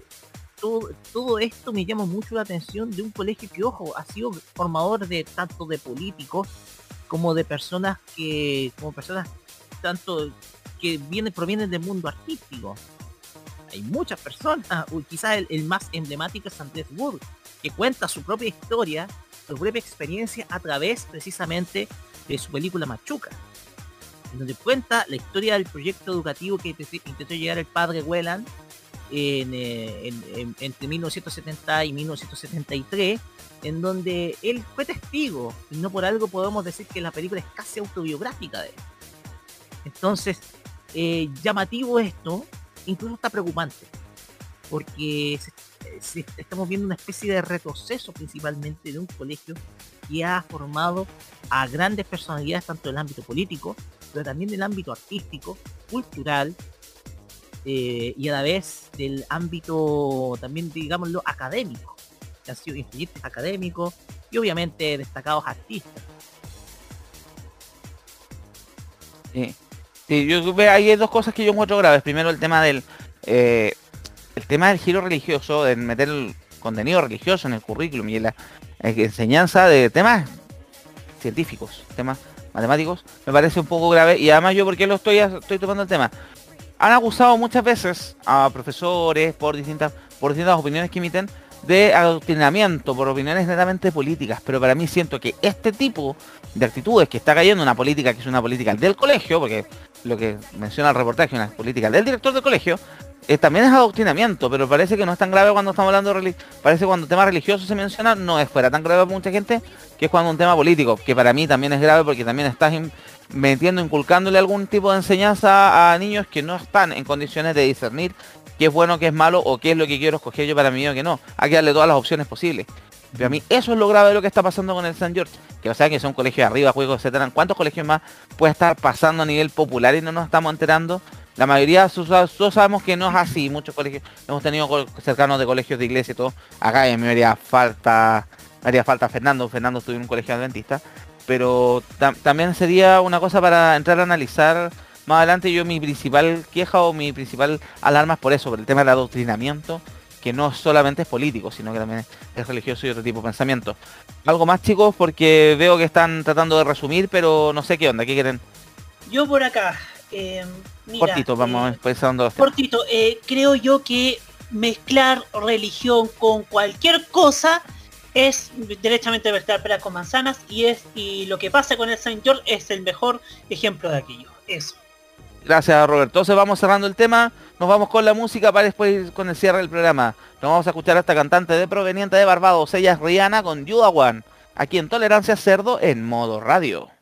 todo, esto me llama mucho la atención de un colegio que ojo ha sido formador de tanto de políticos como de personas que como personas tanto que vienen provienen del mundo artístico hay muchas personas, quizás el, más emblemático es Andrés Wood, que cuenta su propia historia, su propia experiencia a través precisamente de su película Machuca, en donde cuenta la historia del proyecto educativo que intentó llegar el padre Whelan eh, entre 1970 y 1973, en donde él fue testigo, y no por algo podemos decir que la película es casi autobiográfica de él. Entonces, eh, llamativo esto, incluso está preocupante, porque estamos viendo una especie de retroceso principalmente de un colegio que ha formado a grandes personalidades tanto del ámbito político, pero también del ámbito artístico, cultural, eh, y a la vez del ámbito también, digámoslo, académico. Que han sido influyentes académicos y obviamente destacados artistas. Sí. yo veo hay dos cosas que yo encuentro graves. Primero el tema del eh, el tema del giro religioso, de meter el contenido religioso en el currículum y en la enseñanza de temas científicos, temas matemáticos, me parece un poco grave. Y además yo, porque lo estoy, estoy tomando el tema? han acusado muchas veces a profesores por distintas, por distintas opiniones que emiten de adoctrinamiento, por opiniones netamente políticas, pero para mí siento que este tipo de actitudes que está cayendo una política que es una política del colegio, porque lo que menciona el reportaje es una política del director del colegio, eh, también es adoctrinamiento, pero parece que no es tan grave cuando estamos hablando de parece cuando tema religioso se menciona, no es fuera tan grave para mucha gente que es cuando un tema político, que para mí también es grave porque también estás metiendo, inculcándole algún tipo de enseñanza a niños que no están en condiciones de discernir qué es bueno, qué es malo o qué es lo que quiero escoger yo para mí o que no. Hay que darle todas las opciones posibles. Pero a mí eso es lo grave de lo que está pasando con el San George. Que o sea que son colegios de arriba, juegos, etcétera. ¿Cuántos colegios más puede estar pasando a nivel popular y no nos estamos enterando? La mayoría, todos sabemos que no es así. Muchos colegios, hemos tenido cercanos de colegios de iglesia y todo. Acá en mi haría falta, haría falta Fernando. Fernando estuvo en un colegio adventista pero también sería una cosa para entrar a analizar más adelante yo mi principal queja o mi principal alarma es por eso, por el tema del adoctrinamiento, que no solamente es político, sino que también es religioso y otro tipo de pensamiento. Algo más chicos, porque veo que están tratando de resumir, pero no sé qué onda, ¿qué quieren? Yo por acá, eh, cortito, vamos eh, pensando. Cortito, eh, creo yo que mezclar religión con cualquier cosa es derechamente verter peras con manzanas y es y lo que pasa con el Saint George es el mejor ejemplo de aquello. Eso. Gracias Robert. Entonces vamos cerrando el tema, nos vamos con la música para después con el cierre del programa. Nos vamos a escuchar a esta cantante de proveniente de Barbados, ella es Rihanna con Yuda One, aquí en Tolerancia Cerdo en modo radio.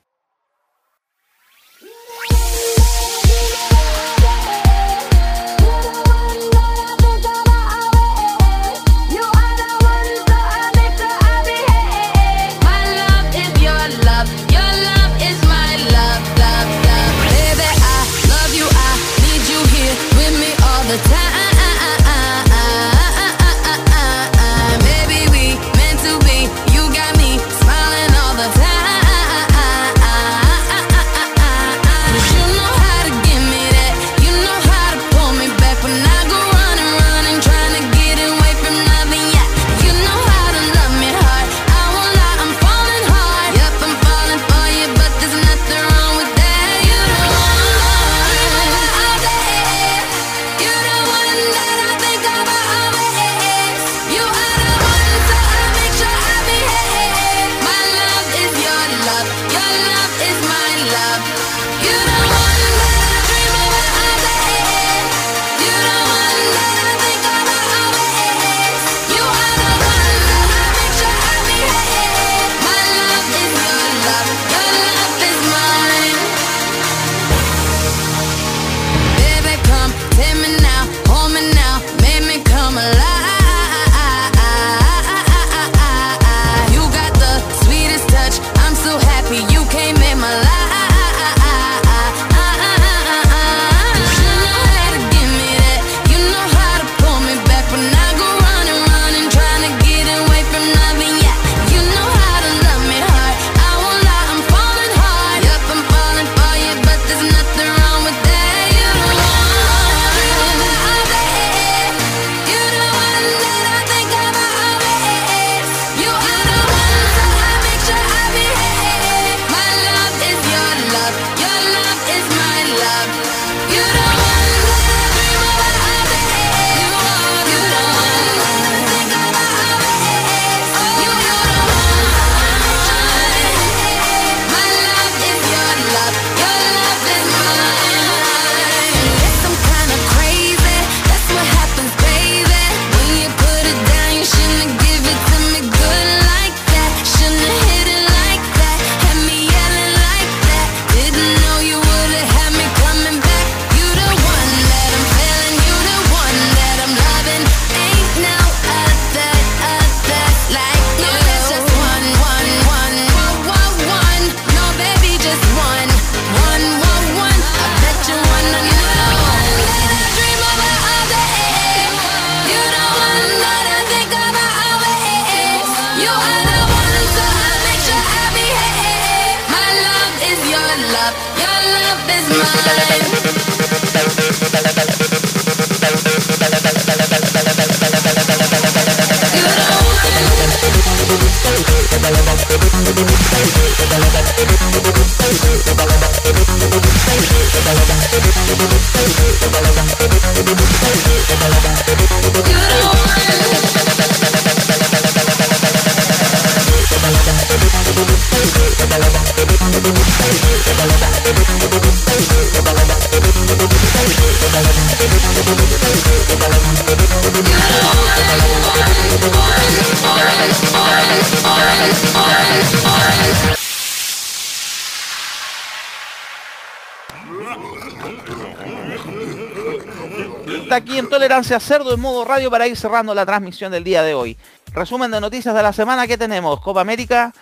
Radio para ir cerrando la transmisión del día de hoy. Resumen de noticias de la semana que tenemos. Copa América,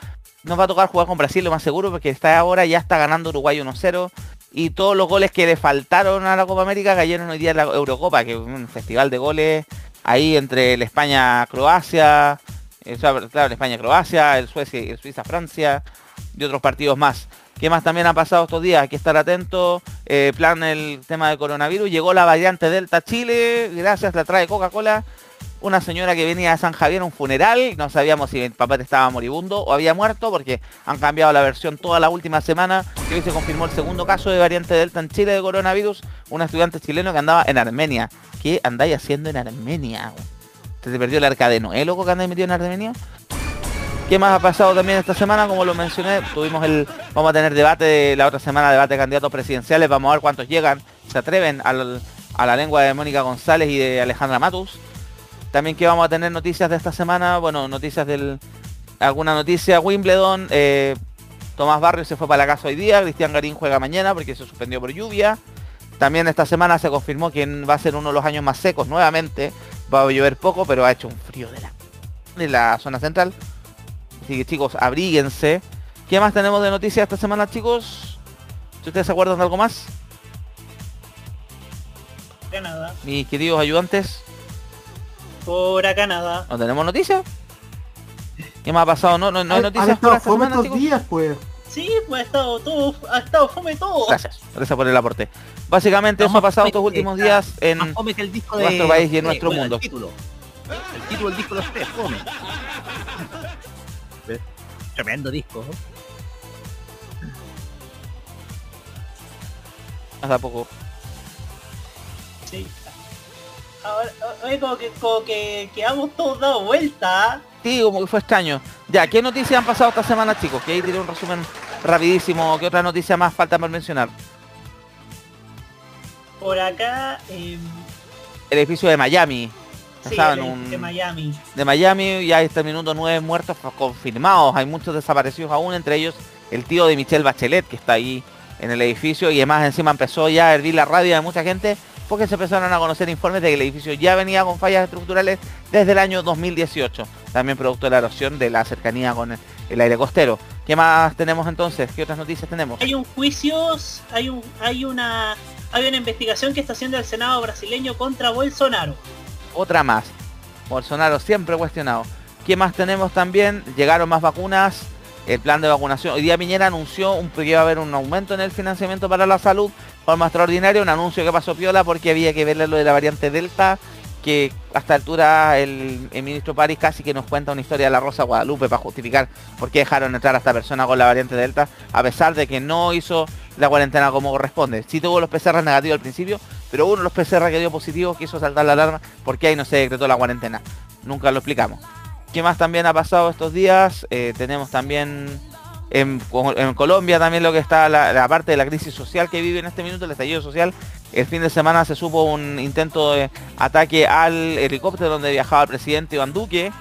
nos va a tocar jugar con Brasil lo más seguro porque está ahora, ya está ganando Uruguay 1-0. Y todos los goles que le faltaron a la Copa América cayeron hoy día en la Eurocopa, que es un festival de goles ahí entre el España-Croacia, el España-Croacia, el Suecia el Suiza-Francia y otros partidos más. ¿Qué más también ha pasado estos días? Hay que estar atento. Eh, plan el tema del coronavirus. Llegó la variante Delta a Chile. Gracias, la trae Coca-Cola. Una señora que venía de San Javier a un funeral. No sabíamos si el papá estaba moribundo o había muerto porque han cambiado la versión toda la última semana. Que hoy se confirmó el segundo caso de variante Delta en Chile de coronavirus. Un estudiante chileno que andaba en Armenia. ¿Qué andáis haciendo en Armenia? ¿Te, te perdió el arca de Noé, loco, que andáis metido en Armenia? ¿Qué más ha pasado también esta semana? Como lo mencioné, tuvimos el. Vamos a tener debate la otra semana, debate de candidatos presidenciales. Vamos a ver cuántos llegan, se atreven a la lengua de Mónica González y de Alejandra Matus. También que vamos a tener noticias de esta semana, bueno, noticias del. Alguna noticia, Wimbledon, eh, Tomás Barrio se fue para la casa hoy día, Cristian Garín juega mañana porque se suspendió por lluvia. También esta semana se confirmó que va a ser uno de los años más secos nuevamente. Va a llover poco, pero ha hecho un frío de la, de la zona central. Así que chicos, abríguense. ¿Qué más tenemos de noticias esta semana, chicos? Si ustedes se acuerdan de algo más, Canadá. mis queridos ayudantes, Por acá nada. ¿no tenemos noticias? ¿Qué más ha pasado? ¿No, no, no hay noticias han por estado esta fome semana, estos chicos? días, pues. Sí, pues ha estado todo, ha estado fome todo. Gracias, gracias por el aporte. Básicamente eso Vamos ha pasado estos últimos está días en... Más fome que el disco de nuestro país y en de- nuestro bueno, mundo. El título. El título del disco de los tres, fome. Tremendo disco. Hasta poco. Sí. Ahora, oye, como que, como que quedamos todos dados vuelta. Sí, como que fue extraño. Ya, ¿qué noticias han pasado esta semana, chicos? Que ahí tiré un resumen rapidísimo. ¿Qué otra noticia más falta por mencionar? Por acá, eh, El edificio de Miami. Sí, un- de Miami. de Miami ya este minuto nueve muertos confirmados. Hay muchos desaparecidos aún, entre ellos el tío de Michelle Bachelet, que está ahí en el edificio. Y además encima empezó ya a hervir la radio de mucha gente porque se empezaron a conocer informes de que el edificio ya venía con fallas estructurales desde el año 2018. También producto de la erosión de la cercanía con el, el aire costero. ¿Qué más tenemos entonces? ¿Qué otras noticias tenemos? Hay un juicio, hay un, hay una, hay una investigación que está haciendo el Senado brasileño contra Bolsonaro. Otra más. Bolsonaro siempre cuestionado. ¿Qué más tenemos también? Llegaron más vacunas. El plan de vacunación. Hoy día Piñera anunció un, que iba a haber un aumento en el financiamiento para la salud. Forma extraordinaria. Un anuncio que pasó piola porque había que verle lo de la variante Delta. Que a esta altura el, el ministro París casi que nos cuenta una historia de la Rosa Guadalupe para justificar por qué dejaron entrar a esta persona con la variante Delta. A pesar de que no hizo la cuarentena como corresponde. Sí tuvo los PCR negativos al principio, pero uno de los PCR que dio positivo quiso saltar la alarma porque ahí no se decretó la cuarentena. Nunca lo explicamos. ¿Qué más también ha pasado estos días? Eh, tenemos también en, Co- en Colombia también lo que está la, parte de la crisis social que vive en este minuto, el estallido social. El fin de semana se supo un intento de ataque al helicóptero donde viajaba el presidente Iván Duque.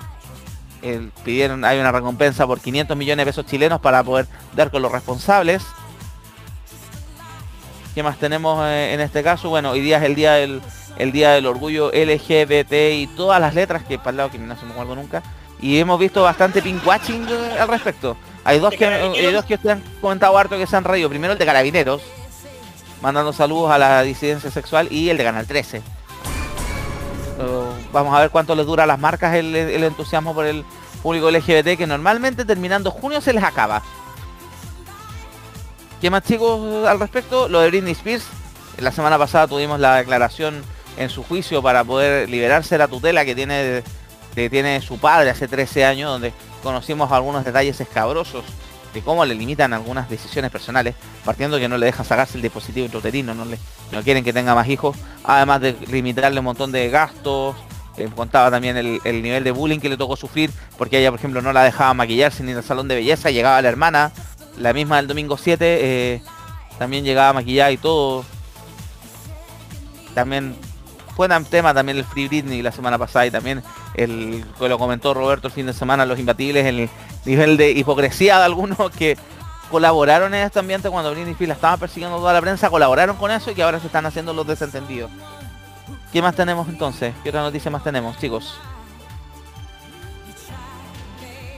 Pidieron, hay una recompensa por 500 millones de pesos chilenos para poder dar con los responsables. ¿Qué más tenemos eh, en este caso? Bueno, hoy día es el día del el día del orgullo LGBT y todas las letras que para el lado que no se me acuerdo nunca. Y hemos visto bastante pinkwatching eh, al respecto. Hay dos ¿De que hay dos que ustedes han comentado harto que se han reído. Primero el de Carabineros, mandando saludos a la disidencia sexual, y el de Canal 13. Eh, vamos a ver cuánto les dura a las marcas el, el entusiasmo por el público LGBT, que normalmente terminando junio se les acaba. ¿Qué más chicos al respecto? Lo de Britney Spears. La semana pasada tuvimos la declaración en su juicio para poder liberarse de la tutela que tiene, que tiene su padre hace 13 años, donde conocimos algunos detalles escabrosos de cómo le limitan algunas decisiones personales, partiendo que no le dejan sacarse el dispositivo intrauterino, no, no quieren que tenga más hijos, además de limitarle un montón de gastos, eh, contaba también el, el, nivel de bullying que le tocó sufrir, porque ella, por ejemplo, no la dejaba maquillarse ni en el salón de belleza, llegaba la hermana, la misma del domingo 7, eh, también llegaba maquillada y todo. También fue un tema también el Free Britney la semana pasada y también el que lo comentó Roberto el fin de semana, los imbatibles, el nivel de hipocresía de algunos que colaboraron en este ambiente cuando Britney Spears la estaba persiguiendo toda la prensa, colaboraron con eso y que ahora se están haciendo los desentendidos. ¿Qué más tenemos entonces? ¿Qué otra noticia más tenemos, chicos?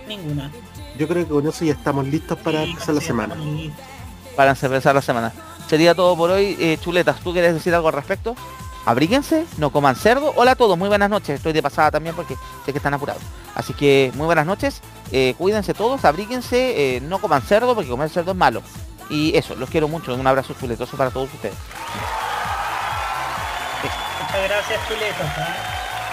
Ninguna. Yo creo que con eso ya estamos listos para empezar la semana. Para empezar la semana. Sería todo por hoy. Eh, chuletas, ¿tú quieres decir algo al respecto? abríguense, no coman cerdo. Hola a todos, muy buenas noches. Estoy de pasada también porque sé que están apurados. Así que muy buenas noches. Eh, cuídense todos, abríguense, eh, no coman cerdo porque comer cerdo es malo. Y eso, los quiero mucho. Un abrazo chuletoso para todos ustedes. Muchas gracias, chuletos.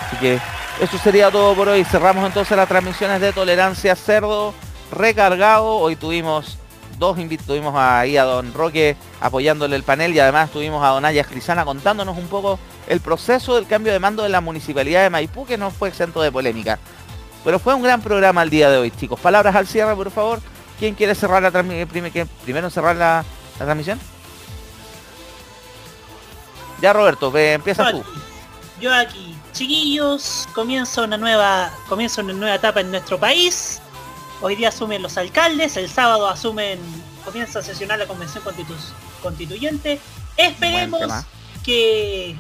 Así que eso sería todo por hoy. Cerramos entonces las transmisiones de Tolerancia Cerdo recargado. Hoy tuvimos dos invitados, tuvimos ahí a Don Roque apoyándole el panel y además tuvimos a Don Aya Crisana contándonos un poco el proceso del cambio de mando de la municipalidad de Maipú, que no fue exento de polémica. Pero fue un gran programa el día de hoy, chicos. Palabras al cierre, por favor. ¿Quién quiere cerrar la transmisión? Primero cerrar la, transmisión. Ya Roberto, empieza tú. Yo aquí, chiquillos, comienza una nueva, comienza una nueva etapa en nuestro país. Hoy día asumen los alcaldes, el sábado asumen, comienza a sesionar la convención constituyente. Esperemos que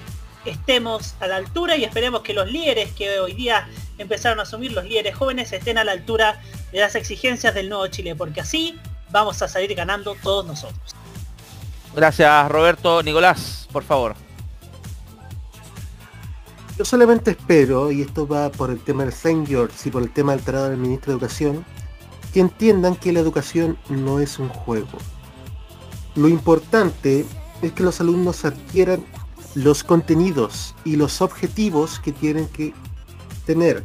estemos a la altura y esperemos que los líderes que hoy día empezaron a asumir, los líderes jóvenes, estén a la altura de las exigencias del nuevo Chile, porque así vamos a salir ganando todos nosotros. Gracias Roberto. Nicolás, por favor. Yo solamente espero, y esto va por el tema del St. George y por el tema alterado del ministro de Educación, que entiendan que la educación no es un juego. Lo importante es que los alumnos adquieran los contenidos y los objetivos que tienen que tener,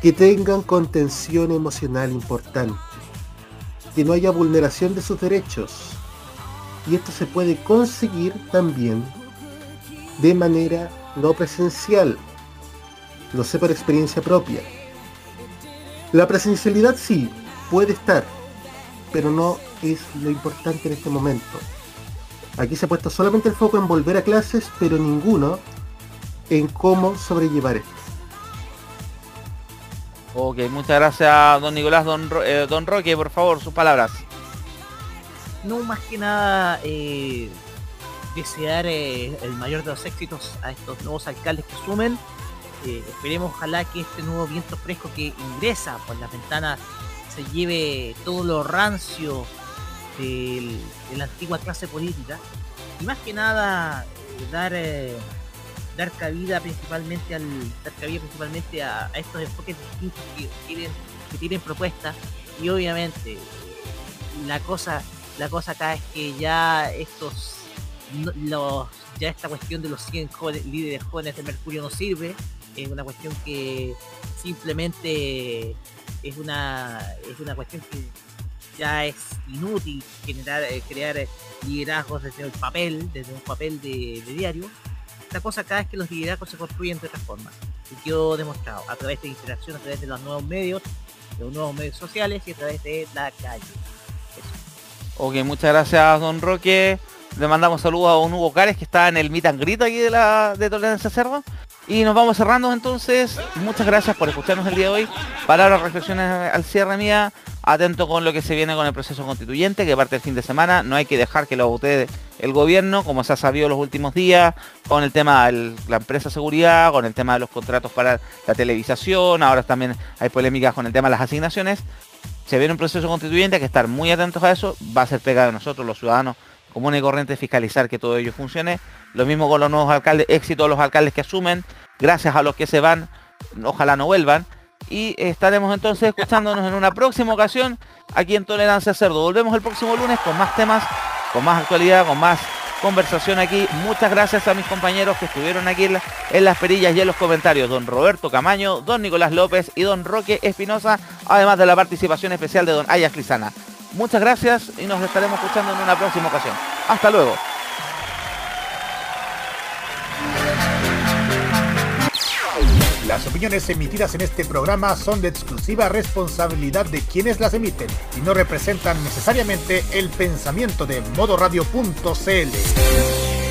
que tengan contención emocional importante, que no haya vulneración de sus derechos. Y esto se puede conseguir también de manera no presencial. Lo sé por experiencia propia. La presencialidad sí, puede estar, pero no es lo importante en este momento. Aquí se ha puesto solamente el foco en volver a clases, pero ninguno en cómo sobrellevar esto. Ok, muchas gracias don Nicolás, don, eh, don Roque, por favor, sus palabras. No, más que nada eh, desear eh, el mayor de los éxitos a estos nuevos alcaldes que sumen. esperemos ojalá que este nuevo viento fresco que ingresa por las ventanas se lleve todo lo rancio de la antigua clase política y más que nada eh, dar eh, dar cabida principalmente al dar cabida principalmente a, estos enfoques distintos que tienen que tienen propuestas y obviamente la cosa la cosa acá es que ya estos los ya esta cuestión de los 100 líderes jóvenes de Mercurio no sirve es una cuestión que simplemente es una, es una cuestión que ya es inútil generar, eh, crear eh, liderazgos desde el papel, desde un papel de, diario. La cosa acá es que los liderazgos se construyen de otra forma. Y he demostrado a través de interacción, a través de los nuevos medios, de los nuevos medios sociales y a través de la calle. Ok, muchas gracias don Roque. Le mandamos saludos a un Hugo Cares que está en el meet and greet aquí de la de Tolerancia Cerdo. Y nos vamos cerrando entonces. Muchas gracias por escucharnos el día de hoy. Palabras, reflexiones al cierre mía. Atento con lo que se viene con el proceso constituyente, que parte el fin de semana. No hay que dejar que lo vote el gobierno, como se ha sabido los últimos días, con el tema de la empresa seguridad, con el tema de los contratos para la televisación. Ahora también hay polémicas con el tema de las asignaciones. Se viene un proceso constituyente, hay que estar muy atentos a eso. Va a ser pega de nosotros, los ciudadanos común y corriente, fiscalizar que todo ello funcione. Lo mismo con los nuevos alcaldes, éxito a los alcaldes que asumen, gracias a los que se van, ojalá no vuelvan. Y estaremos entonces escuchándonos en una próxima ocasión aquí en Tolerancia Cerdo. Volvemos el próximo lunes con más temas, con más actualidad, con más conversación aquí. Muchas gracias a mis compañeros que estuvieron aquí en, las perillas y en los comentarios. Don Roberto Camaño, don Nicolás López y don Roque Espinosa, además de la participación especial de don Ayas Clisana. Muchas gracias y nos estaremos escuchando en una próxima ocasión. Hasta luego. Las opiniones emitidas en este programa son de exclusiva responsabilidad de quienes las emiten y no representan necesariamente el pensamiento de modoradio.cl.